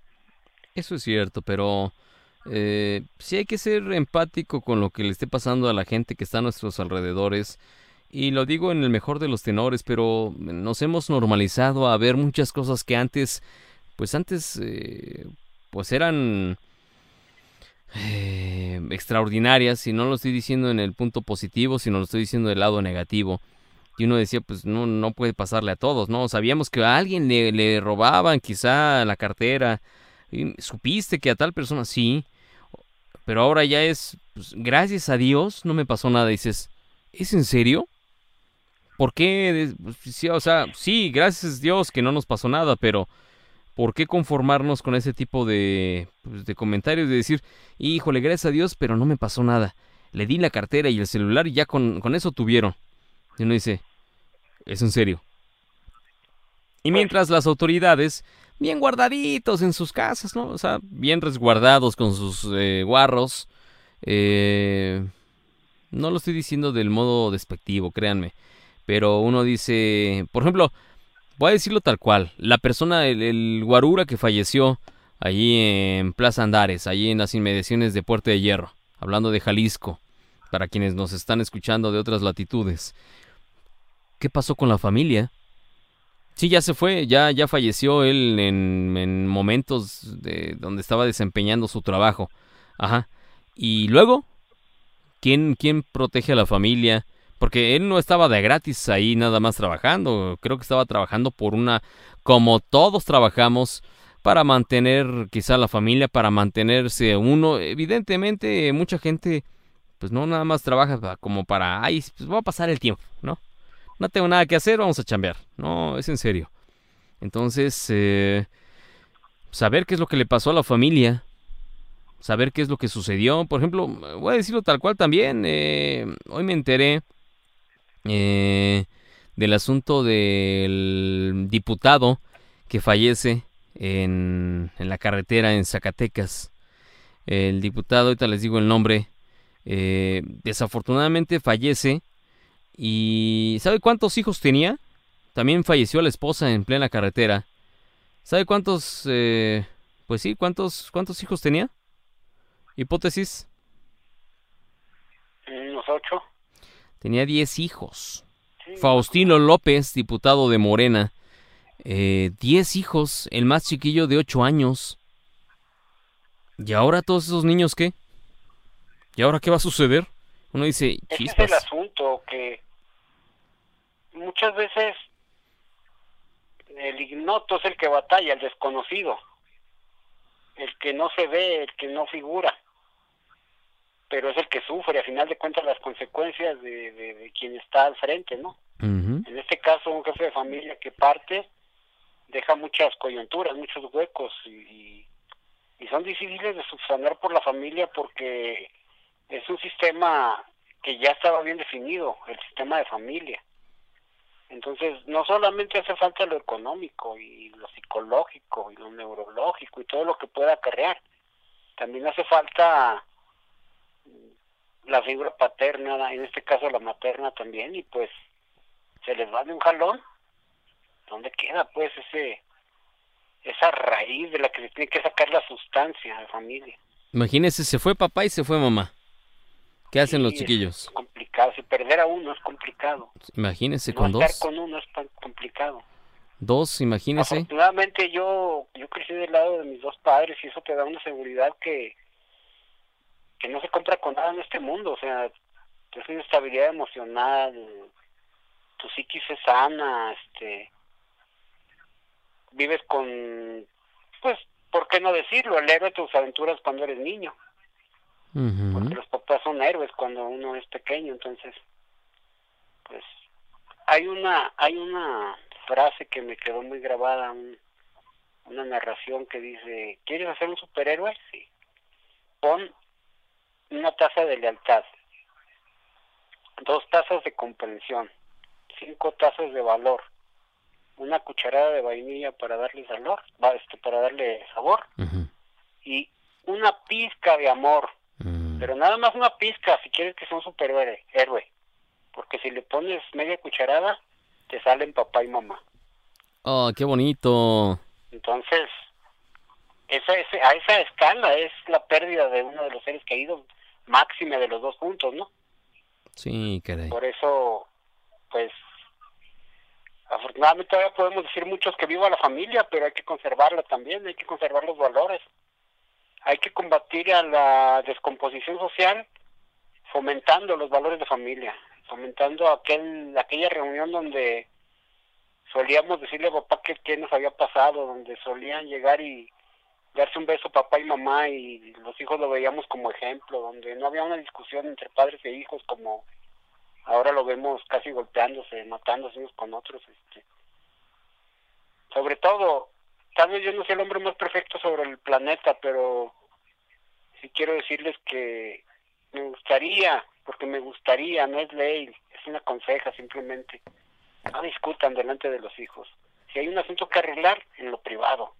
Eso es cierto, pero eh, sí hay que ser empático con lo que le esté pasando a la gente que está a nuestros alrededores. Y lo digo en el mejor de los tenores, pero nos hemos normalizado a ver muchas cosas que antes, pues antes, eh, pues eran eh, extraordinarias. Y no lo estoy diciendo en el punto positivo, sino lo estoy diciendo del lado negativo. Y uno decía, pues no, no puede pasarle a todos, ¿no? Sabíamos que a alguien le, le robaban quizá la cartera. Y ¿Supiste que a tal persona sí? Pero ahora ya es, pues, gracias a Dios, no me pasó nada. Dices, ¿es en serio? ¿Por qué? pues, sí, o sea, sí, gracias a Dios que no nos pasó nada, pero ¿por qué conformarnos con ese tipo de, pues, de comentarios? De decir, híjole, gracias a Dios, pero no me pasó nada. Le di la cartera y el celular y ya con, con eso tuvieron. Y uno dice, ¿es en serio? Y mientras las autoridades, bien guardaditos en sus casas, ¿no? O sea, bien resguardados con sus eh, guarros. eh, no lo estoy diciendo del modo despectivo, créanme. Pero uno dice, por ejemplo, voy a decirlo tal cual. La persona, el, el guarura que falleció allí en Plaza Andares, allí en las inmediaciones de Puerto de Hierro, hablando de Jalisco, para quienes nos están escuchando de otras latitudes. ¿Qué pasó con la familia? Sí, ya se fue, ya, ya falleció él en, en momentos de donde estaba desempeñando su trabajo. Ajá. Y luego, ¿quién, quién protege a la familia? Porque él no estaba de gratis ahí nada más trabajando. Creo que estaba trabajando por una, como todos trabajamos, para mantener quizá la familia, para mantenerse uno. Evidentemente, mucha gente, pues no nada más trabaja como para, ay, pues voy a pasar el tiempo, ¿no? No tengo nada que hacer, vamos a chambear. No, es en serio. Entonces, eh, saber qué es lo que le pasó a la familia, saber qué es lo que sucedió. Por ejemplo, voy a decirlo tal cual también. eh, hoy me enteré eh, del asunto del diputado que fallece en, la carretera en Zacatecas. El diputado, ahorita les digo el nombre, desafortunadamente fallece ¿Y sabe cuántos hijos tenía? También falleció la esposa en plena carretera. ¿Sabe cuántos, eh, pues sí, cuántos, cuántos hijos tenía? Hipótesis. Unos ocho. Tenía diez hijos. Sí, Faustino López, diputado de Morena. Eh, diez hijos, el más chiquillo de ocho años. ¿Y ahora todos esos niños qué? ¿Y ahora qué va a suceder? Uno dice, Ese es el asunto, que muchas veces el ignoto es el que batalla, el desconocido, el que no se ve, el que no figura, pero es el que sufre, a final de cuentas, las consecuencias de, de, de quien está al frente, ¿no? En este caso, un jefe de familia que parte deja muchas coyunturas, muchos huecos y, y son difíciles de subsanar por la familia porque es un sistema que ya estaba bien definido, el sistema de familia. Entonces, no solamente hace falta lo económico y lo psicológico y lo neurológico y todo lo que pueda acarrear, también hace falta la figura paterna, en este caso la materna también, y pues se les va de un jalón, ¿dónde queda pues ese esa raíz de la que se tiene que sacar la sustancia de familia? Imagínese, se fue papá y se fue mamá. ¿Qué hacen los Sí, chiquillos? Es complicado, si perder a uno es complicado. Imagínese no con estar dos. con uno es tan complicado. Dos, imagínese. Afortunadamente yo yo crecí del lado de mis dos padres y eso te da una seguridad que que no se compra con nada en este mundo, o sea, es una estabilidad emocional, tu psiquis es sana, este vives con pues ¿por qué no decirlo? El héroe de tus aventuras cuando eres niño, Porque los papás son héroes cuando uno es pequeño, entonces pues hay una hay una frase que me quedó muy grabada, un- una narración que dice, ¿quieres hacer un superhéroe? Sí. Pon una taza de lealtad, dos tazas de comprensión, cinco tazas de valor, una cucharada de vainilla para darle sabor, este, para darle sabor y una pizca de amor. Pero nada más una pizca si quieres que sea un superhéroe, héroe, porque si le pones media cucharada te salen papá y mamá. Oh, qué bonito. Entonces, esa, ese- a esa escala es la pérdida de uno de los seres queridos, máxima de los dos juntos, ¿no? Sí, caray. Por eso, pues, afortunadamente todavía podemos decir muchos que viva la familia, pero hay que conservarla también, hay que conservar los valores. Hay que combatir a la descomposición social fomentando los valores de familia, fomentando aquel aquella reunión donde solíamos decirle a papá que qué nos había pasado, donde solían llegar y darse un beso papá y mamá y los hijos lo veíamos como ejemplo, donde no había una discusión entre padres e hijos como ahora lo vemos casi golpeándose, matándose unos con otros. Este. Sobre todo, tal vez yo no sea el hombre más perfecto sobre el planeta, pero sí quiero decirles que me gustaría, porque me gustaría, no es ley, es una conseja simplemente, no discutan delante de los hijos. Si hay un asunto que arreglar, en lo privado.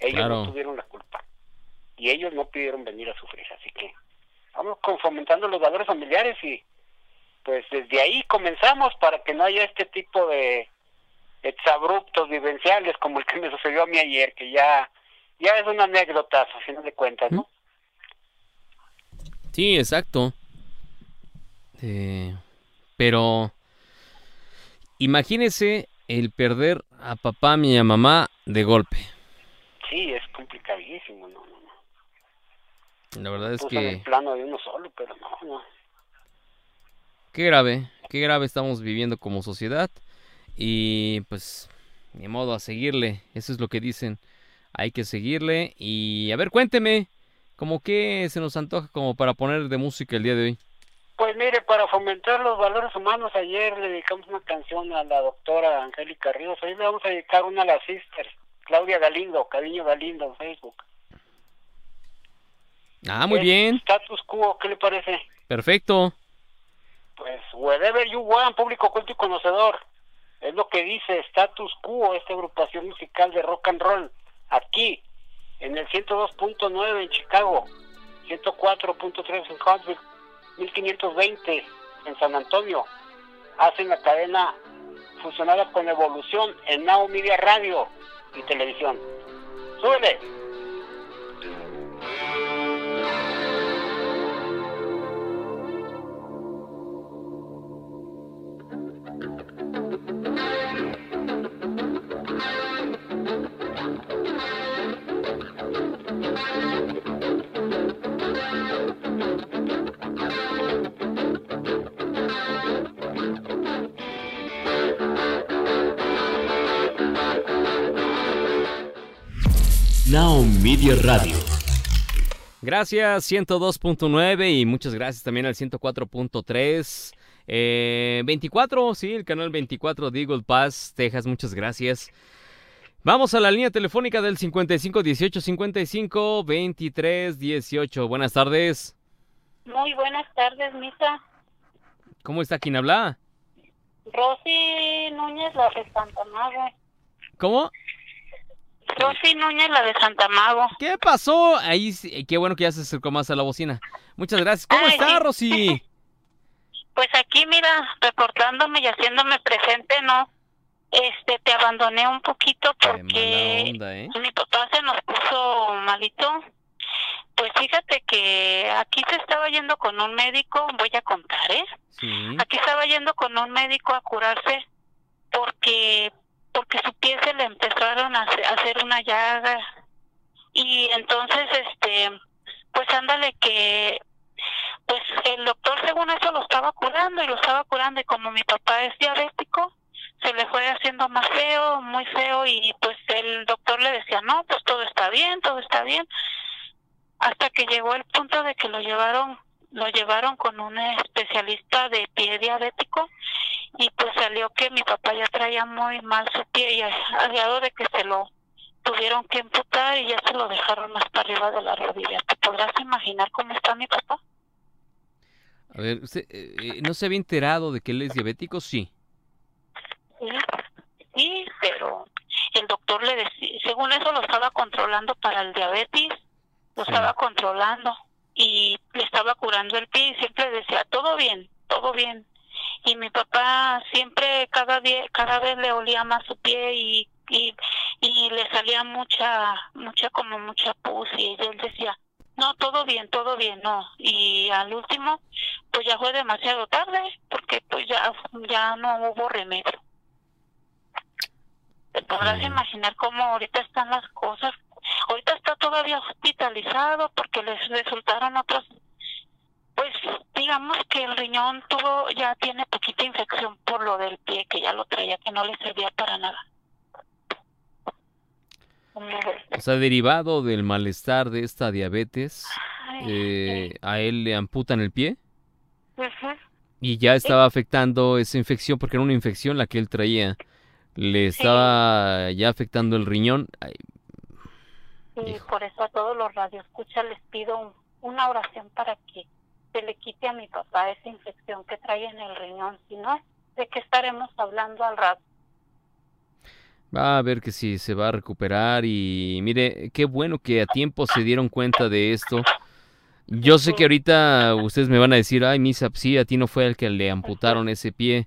Ellos Claro. no tuvieron la culpa. Y ellos no pidieron venir a sufrir, así que vamos fomentando los valores familiares y pues desde ahí comenzamos para que no haya este tipo de exabruptos vivenciales como el que me sucedió a mí ayer, que ya ya es una anécdota a final de cuentas, ¿no? Sí, exacto. Eh, pero imagínese el perder a papá y a mamá de golpe. Sí, es complicadísimo, no, no, no. La verdad es Puso en el que plano de uno solo, pero no, no. qué grave, qué grave estamos viviendo como sociedad. Y pues, ni modo, a seguirle. Eso es lo que dicen. Hay que seguirle. Y a ver, cuénteme, ¿cómo que se nos antoja como para poner de música el día de hoy? Pues mire, para fomentar los valores humanos, ayer le dedicamos una canción a la doctora Angélica Ríos. Hoy le vamos a dedicar una a la sister, Claudia Galindo, Cariño Galindo en Facebook. Ah, muy Es bien. Status quo, ¿qué le parece? Perfecto. Pues wherever you want, público culto y conocedor. Es lo que dice Status Quo, esta agrupación musical de rock and roll, aquí, en el 102.9 en Chicago, 104.3 en Huntsville, 1520 en San Antonio. hacen la cadena fusionada con Evolución en Now Media Radio y Televisión. ¡Súbele! Media Radio. Gracias, 102.9 y muchas gracias también al 104.3. Eh, 24, sí, el canal 24 de Eagle Pass, Texas, muchas gracias. Vamos a la línea telefónica del 55 18 55 23 18. Buenas tardes. Muy buenas tardes, Misa. ¿Cómo está? ¿Quién habla? Rosy Núñez, la de Santa Mago. ¿Cómo? Rosy Núñez, la de Santa Mago. ¿Qué pasó? Ahí, sí, qué bueno que ya se acercó más a la bocina. Muchas gracias. ¿Cómo Ay, está. Rosy? *laughs* Pues aquí, mira, reportándome y haciéndome presente, ¿no? Este, te abandoné un poquito porque onda, ¿eh? mi papá se nos puso malito. Pues fíjate que aquí se estaba yendo con un médico, voy a contar, ¿eh? Sí. Aquí estaba yendo con un médico a curarse porque porque su pie se le empezaron a hace- a hacer una llaga y entonces este pues ándale que pues el doctor según eso lo estaba curando y lo estaba curando y como mi papá es diabético se le fue haciendo más feo, muy feo y pues el doctor le decía, "No, pues todo está bien, todo está bien." Hasta que llegó el punto de que lo llevaron lo llevaron con un especialista de pie diabético y pues salió que mi papá ya traía muy mal su pie y al grado de que se lo tuvieron que amputar y ya se lo dejaron más para arriba de la rodilla. ¿Te podrás imaginar cómo está mi papá? A ver, ¿usted eh, eh, no se había enterado de que él es diabético? Sí. Sí, sí, pero el doctor le decía, según eso lo estaba controlando para el diabetes, lo Sí. estaba controlando y le estaba curando el pie y siempre decía, todo bien, todo bien. Y mi papá siempre, cada día, cada vez le olía más su pie y, y, y le salía mucha, mucha, como mucha pus y él decía, no, todo bien, todo bien, no. Y al último, pues ya fue demasiado tarde porque pues ya, ya no hubo remedio. Te podrás Mm. imaginar cómo ahorita están las cosas. Ahorita está todavía hospitalizado porque les resultaron otros. Pues digamos que el riñón tuvo, ya tiene poquita infección por lo del pie, que ya lo traía, que no le servía para nada. O sea, derivado del malestar de esta diabetes, Ay, eh, a él le amputan el pie y ya estaba afectando esa infección, porque era una infección la que él traía. Le estaba ya afectando el riñón. Ay, Y por eso a todos los radioescuchas les pido un- una oración para que se le quite a mi papá esa infección que trae en el riñón. Si no, ¿de qué estaremos hablando al rato? Va a ver que si se va a recuperar y mire, qué bueno que a tiempo se dieron cuenta de esto. Yo sé que ahorita ustedes me van a decir, ay, misa, sí, a ti no fue el que le amputaron ese pie,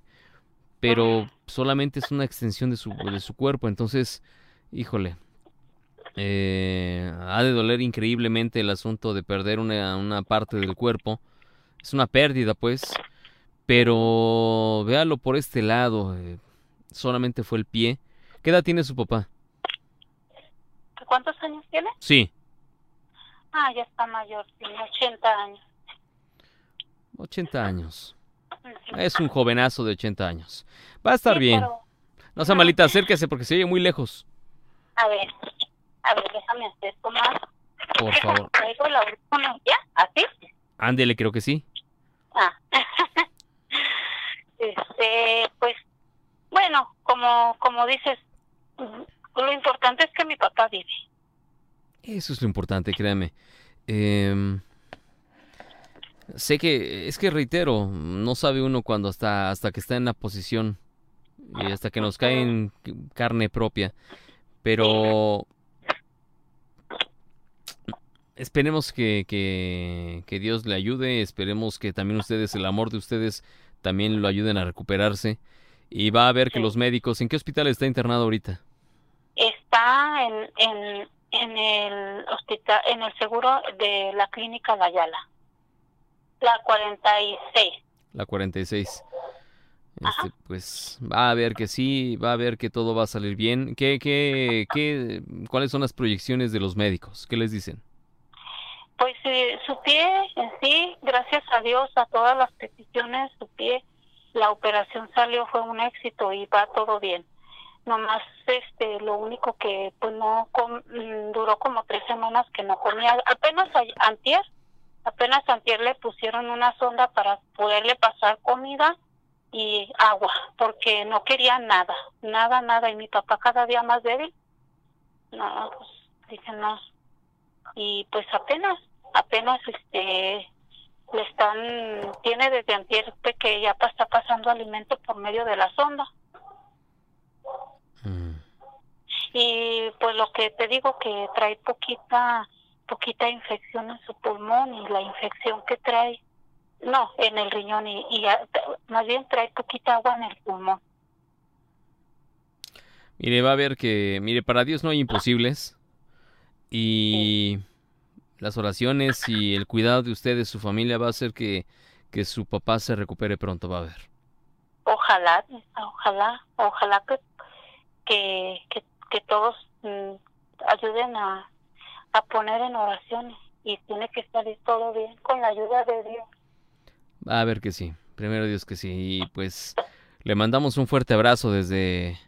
pero solamente es una extensión de su, de su cuerpo, entonces, híjole, eh, ha de doler increíblemente el asunto de perder una, una parte del cuerpo. Es una pérdida, pues, pero véalo por este lado, eh, solamente fue el pie. ¿Qué edad tiene su papá? ¿Cuántos años tiene? Sí, Ah, ya está mayor, tiene 80 años. 80 años. Es un jovenazo de 80 años. Va a estar Sí, bien. pero, No sea malita, acérquese porque se oye muy lejos. a ver, a ver, déjame hacer esto más. Por favor. *laughs* Traigo audífono, ¿ya? ¿Así? Ándele, creo que sí. Ah. *laughs* este, pues, bueno, como, como dices, lo importante es que mi papá vive. Eso es lo importante, créame. Em, sé que, es que reitero, no sabe uno cuando está, hasta que está en la posición y hasta que nos cae en carne propia. Pero esperemos que, que, que Dios le ayude, esperemos que también ustedes, el amor de ustedes, también lo ayuden a recuperarse. Y va a ver que los médicos, ¿en qué hospital está internado ahorita? Está en, en, en el hospital, en el seguro de la clínica La Yala. La 46. La 46. Este, pues va a ver que sí, va a ver que todo va a salir bien. ¿Qué, qué, qué, ¿Cuáles son las proyecciones de los médicos? ¿Qué les dicen? Pues eh, su pie en sí, gracias a Dios, a todas las peticiones, su pie, la operación salió, fue un éxito y va todo bien. Nomás, este, lo único que, pues no, com- mm, duró como tres semanas que no comía. Apenas a- antier, apenas antier le pusieron una sonda para poderle pasar comida y agua, porque no quería nada, nada, nada. Y mi papá cada día más débil. No, pues dije no, y pues apenas apenas este le están tiene desde antier que ya está pasando alimento por medio de la sonda Mm. y pues lo que te digo que trae poquita poquita infección en su pulmón y la infección que trae no en el riñón y, y ya- más bien trae poquita agua en el pulmón Mire, va a ver que, mire, para Dios no hay imposibles. Y las oraciones y el cuidado de usted, de su familia, va a hacer que, que su papá se recupere pronto, va a ver. ojalá ojalá ojalá que que, que, que todos mm, ayuden a, a poner en oraciones y tiene que salir todo bien con la ayuda de Dios Va a ver que sí. Primero Dios que sí. Y pues le mandamos un fuerte abrazo desde,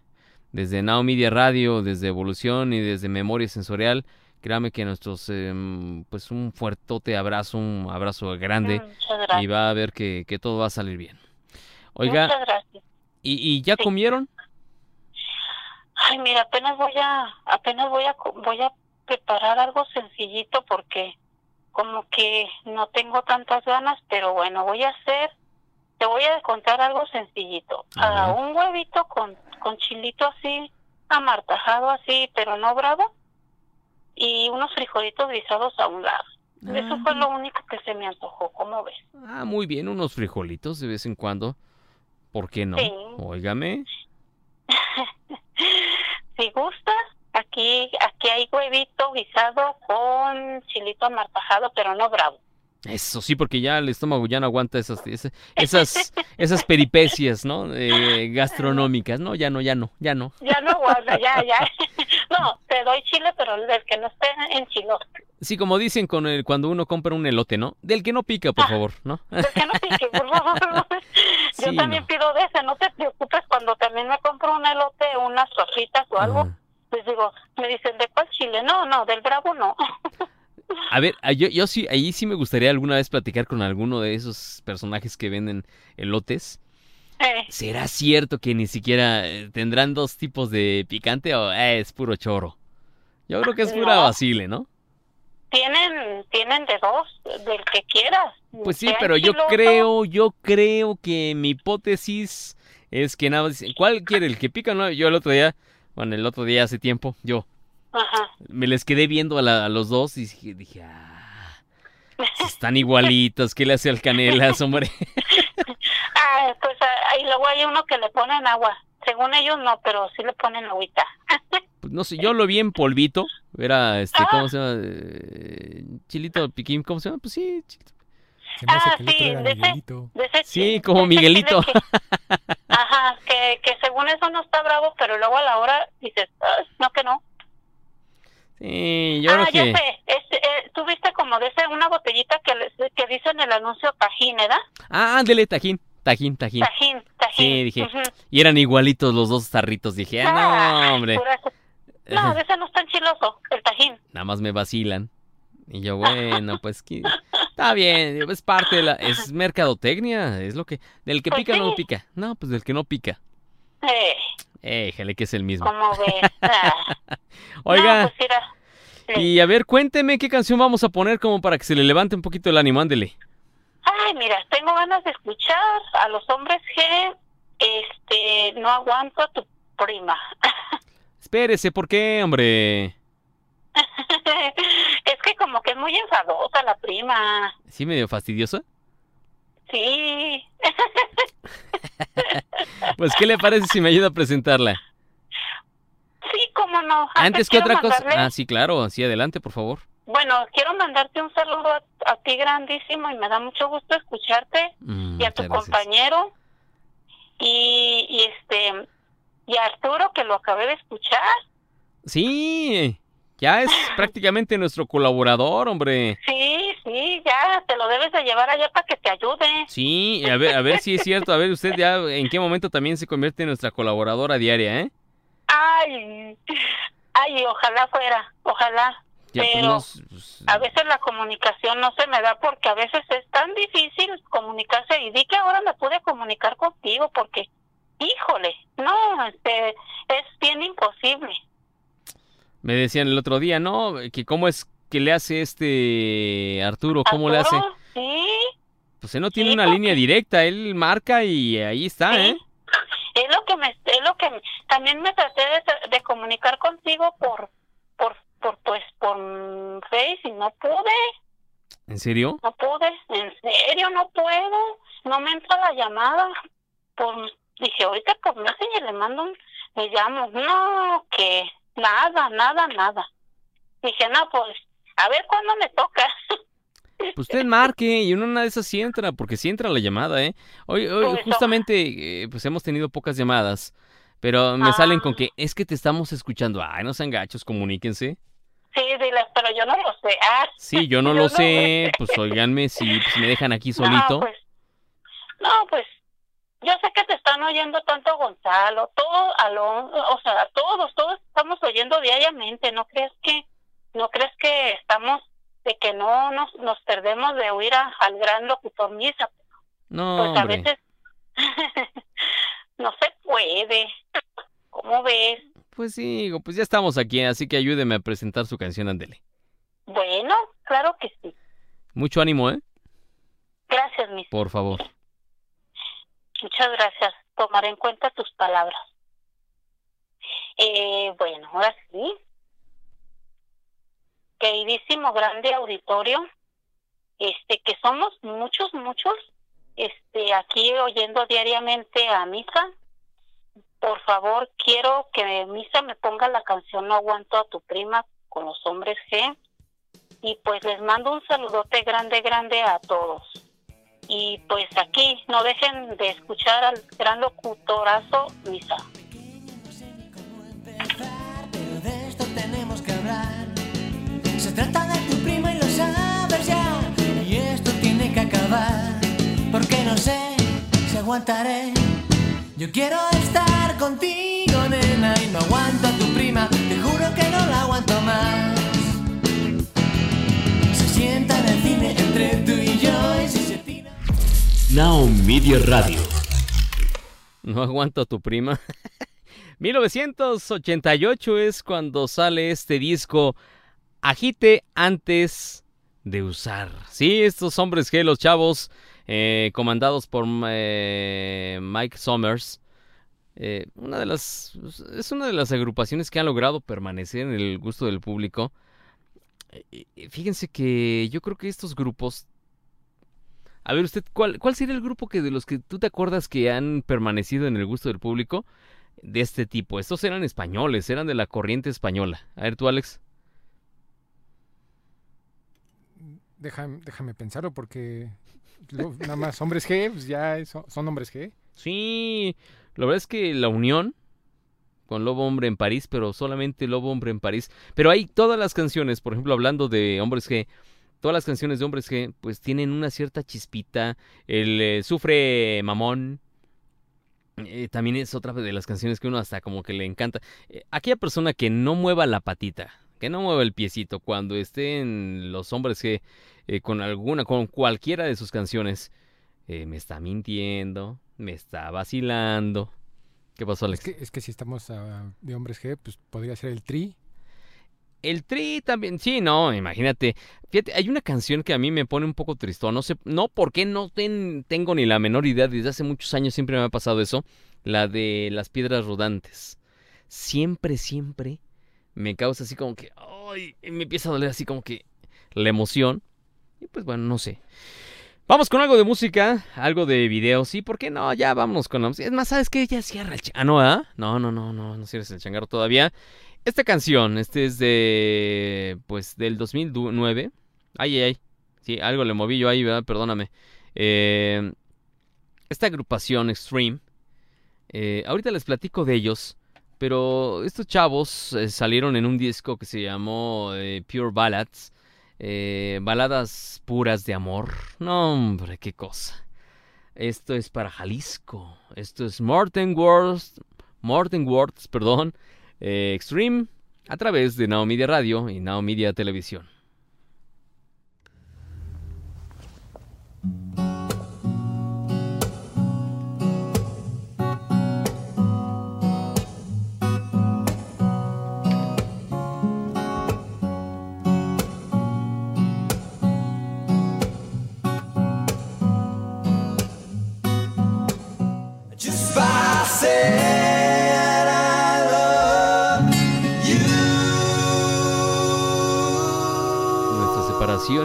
desde Now Media Radio, desde Evolución y desde Memoria Sensorial. Créame que nuestros, em, pues un fuertote abrazo, un abrazo grande. gracias Y va a ver que, que todo va a salir bien. Oiga, muchas gracias ¿y, y ya Sí. comieron? ay mira apenas voy a apenas voy a voy a preparar algo sencillito porque como que no tengo tantas ganas pero bueno voy a hacer te voy a contar algo sencillito A a ver. un huevito con con chilito así amartajado así pero no bravo y unos frijolitos guisados a un lado eso fue lo único que se me antojó ¿cómo ves? Ah, muy bien, unos frijolitos de vez en cuando. ¿Por qué no? Sí. Óigame. *laughs* si gustas aquí aquí hay huevito guisado con chilito amartajado pero no bravo Eso sí, porque ya el estómago ya no aguanta esas, *laughs* esas, esas, peripecias, ¿no? Eh, *laughs* gastronómicas. No, ya no, ya no, ya no. Ya no guarda, ya, ya. No, te doy chile, pero del que no esté enchiloso. Sí, como dicen con el, cuando uno compra un elote, ¿no? Del que no pica, por Ah. favor, ¿no? Del que no pique, por *laughs* favor. Yo Sí, también no. pido de ese, no te preocupes cuando también me compro un elote, unas papitas o algo. Ajá. Les digo, me dicen, ¿de cuál chile? No, no, del bravo no. *laughs* A ver, ah, yo, yo sí, ahí sí me gustaría alguna vez platicar con alguno de esos personajes que venden elotes. Eh, ¿Será cierto que ni siquiera eh, tendrán dos tipos de picante o eh, es puro choro? Yo creo que es pura No. vacile, ¿no? tienen, tienen de dos, del que quieras. Pues sí, pero yo creo, yo creo que mi hipótesis es que nada más ¿cuál quiere? ¿El que pica o no? Yo el otro día, bueno, el otro día hace tiempo, yo Ajá. me les quedé viendo a, la- a los dos y dije, dije, ah, están igualitos, ¿qué le hace al canelas, hombre? *laughs* Ah, pues ah, y luego hay uno que le ponen agua. Según ellos no, pero sí le ponen agüita. *laughs* Pues no sé, yo lo vi en polvito, era este, Ah. ¿cómo se llama? Eh, chilito piquín, ¿cómo se llama? Pues sí, chilito. Se me hace Ah, que sí, era de ese- Miguelito. De ese Sí, como de ese chile Miguelito. que- ajá, que, que según eso no está bravo, pero luego a la hora dices, "Ay, no que no. Sí, yo ah, creo que... ya sé, este, eh, tú viste como de ese, una botellita que, que dice en el anuncio tajín, ¿verdad? Ah, ándele, tajín, tajín, tajín. Tajín, tajín. Sí, dije. Y eran igualitos los dos tarritos, dije, ah, no, hombre. pura- No, de ese no está enchiloso, el tajín. Nada más me vacilan. Y yo, *laughs* bueno, pues que... Está bien, es parte de la... Es mercadotecnia, es lo que... Del que Pues pica no sí. pica. No, pues del que no pica. Eh, que es el mismo. como ves. *laughs* Ah. Oiga, No, pues sí. y a ver, cuénteme qué canción vamos a poner como para que se le levante un poquito el ánimo, ándele. Ay, mira, tengo ganas de escuchar a los hombres G. Este, no aguanto a tu prima. *laughs* Espérese, ¿por qué, hombre? es que como que es muy enfadosa la prima. ¿Sí medio fastidiosa? Sí. *laughs* Pues, ¿qué le parece si me ayuda a presentarla? Sí, cómo no. Antes que otra cosa. mandarle- Ah, sí, claro, sí, adelante, por favor. Bueno, quiero mandarte un saludo a, a ti grandísimo y me da mucho gusto escucharte Mm, y a tu gracias. compañero y, y este y a Arturo que lo acabé de escuchar. Sí, ya es *laughs* prácticamente nuestro colaborador, hombre. Sí, sí, ya te lo debes de llevar allá para que te ayude. Sí, a ver, a ver si es cierto. A ver, usted ya en qué momento también se convierte en nuestra colaboradora diaria, ¿eh? Ay, ay, ojalá fuera, ojalá. Ya, pues, Pero pues, a veces la comunicación no se me da porque a veces es tan difícil comunicarse y di que ahora me pude comunicar contigo porque, híjole, no, este, es bien imposible. me decían el otro día, ¿no? Que cómo es que le hace este Arturo, ¿cómo le hace? Sí, Pues él no tiene Sí, una porque- línea directa, él marca y ahí está, Sí. ¿eh? es lo que me, es lo que me- también me traté de, de comunicar contigo por, por, por, pues, por Face y no pude. ¿En serio? No pude, en serio no puedo, no me entra la llamada. Pues dije, ahorita por Messenger le mando un, le llamo, no, que nada, nada, nada. Dije, no, pues, a ver cuándo me toca. *laughs* Pues usted marque y en una de esas sí entra, porque sí entra la llamada, ¿eh? Hoy, hoy Pues, justamente, eh, pues hemos tenido pocas llamadas, pero me salen con Ah. que es que te estamos escuchando. Ay, no sean gachos, comuníquense. Sí, dile, pero yo no lo sé. Ah, Sí, yo no *laughs* Yo lo no sé, pues oiganme si pues, me dejan aquí No, solito. pues, no, pues, yo sé que te están oyendo tanto Gonzalo, todo, Alon, o sea, todos, todos estamos oyendo diariamente, ¿no crees que, no crees que estamos, de que no nos, nos perdemos de oír a- al gran locutor Misa? No, Pues a veces *laughs* no se puede, ¿cómo ves? Pues sí, digo, pues ya estamos aquí, así que ayúdeme a presentar su canción, Andele. Bueno, claro que sí. Mucho ánimo, ¿eh? Gracias, Misa. Por favor. Muchas gracias. Tomaré en cuenta tus palabras. Eh, bueno, ahora sí. Queridísimo grande auditorio, este que somos muchos, muchos, este aquí oyendo diariamente a Misa. Por favor, quiero que Misa me ponga la canción No aguanto a tu prima con los hombres G. Y pues les mando un saludote grande, grande a todos. Y pues aquí no dejen de escuchar al gran locutorazo Misa. Pero de esto tenemos que hablar. Se trata de tu prima y lo sabes ya. Y esto tiene que acabar. Porque no sé si aguantaré. Yo quiero estar contigo, nena. Y no aguanto a tu prima. Te juro que no la aguanto más. Se sienta en el cine entre tú y yo. Y si se tira. Now Media Radio. No aguanto a tu prima. *laughs* 1988 es cuando sale este disco Agite antes de usar. Sí, estos hombres que los chavos, eh, comandados por eh, Mike Summers, eh, una de las es una de las agrupaciones que han logrado permanecer en el gusto del público. Eh, Fíjense que yo creo que estos grupos a ver, usted, ¿cuál, ¿cuál sería el grupo que de los que tú te acuerdas que han permanecido en el gusto del público de este tipo? Estos eran españoles, eran de la corriente española. A ver, tú, Alex. Déjame, déjame pensarlo porque nada más hombres G, pues ya son hombres G. Sí, la verdad es que la unión con Lobo Hombre en París, pero solamente Lobo Hombre en París. Pero hay todas las canciones, por ejemplo, hablando de Hombres G, todas las canciones de Hombres G, pues tienen una cierta chispita. El eh, Sufre Mamón. eh, también es otra de las canciones que uno hasta como que le encanta. Eh, aquella persona que no mueva la patita, que no mueva el piecito cuando estén los hombres G eh, con alguna, con cualquiera de sus canciones, eh, me está mintiendo, me está vacilando. ¿Qué pasó, Es Alex? que, es que si estamos ah, de hombres G, pues podría ser el tri. El tri también, sí, no, imagínate. Fíjate, hay una canción que a mí me pone un poco tristón. No sé, no por qué no ten- tengo ni la menor idea. Desde hace muchos años siempre me ha pasado eso. La de las piedras rodantes. Siempre, siempre me causa así como que, ay, me empieza a doler así como que la emoción. Y pues bueno, no sé. Vamos con algo de música, algo de video, sí, ¿por qué no? Ya vamos con la música. Es más, ¿sabes qué? Ya cierra el changarro. Ah, no, ¿ah? No, no, no, no, no cierres el changarro todavía. Esta canción, este es de, pues, del 2009. Ay, ay, ay. Sí, algo le moví yo ahí, ¿verdad? Perdóname. Eh, esta agrupación Extreme, eh, ahorita les platico de ellos, pero estos chavos eh, salieron en un disco que se llamó eh, Pure Ballads. Eh, baladas puras de amor. No, hombre, qué cosa. Esto es para Jalisco. Esto es Morten Words, Morten Words, perdón, Extreme, a través de Now Media Radio y Now Media Televisión.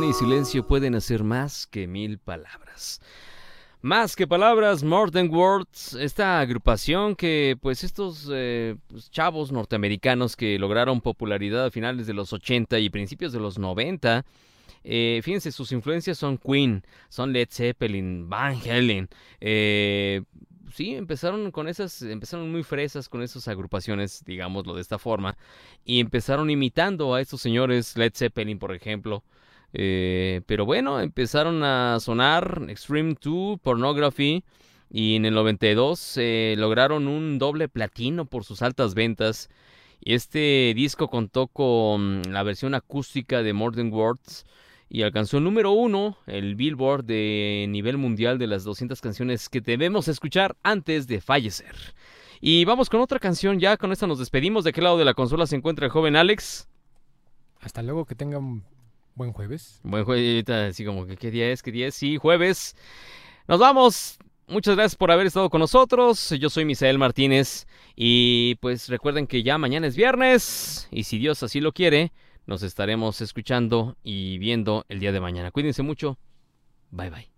Y silencio pueden hacer más que mil palabras. Más que palabras, More Than Words, esta agrupación que pues estos eh, pues, chavos norteamericanos que lograron popularidad a finales de los 80 y principios de los 90, eh, fíjense, sus influencias son Queen, son Led Zeppelin, Van Halen, eh, sí, empezaron con esas, empezaron muy fresas con esas agrupaciones, digámoslo de esta forma, y empezaron imitando a estos señores, Led Zeppelin, por ejemplo. Eh, pero bueno, empezaron a sonar Extreme 2, Pornography, y en el 92 eh, lograron un doble platino por sus altas ventas. Y este disco contó con la versión acústica de More Than Words y alcanzó el número uno, el Billboard de nivel mundial de las 200 canciones que debemos escuchar antes de fallecer. Y vamos con otra canción, ya con esta nos despedimos. ¿De qué lado de la consola se encuentra el joven Alex? Hasta luego, que tengan buen jueves. Buen jueves, así como que qué día es, qué día es, sí, jueves. Nos vamos. Muchas gracias por haber estado con nosotros. Yo soy Misael Martínez y pues recuerden que ya mañana es viernes y si Dios así lo quiere, nos estaremos escuchando y viendo el día de mañana. Cuídense mucho. Bye bye.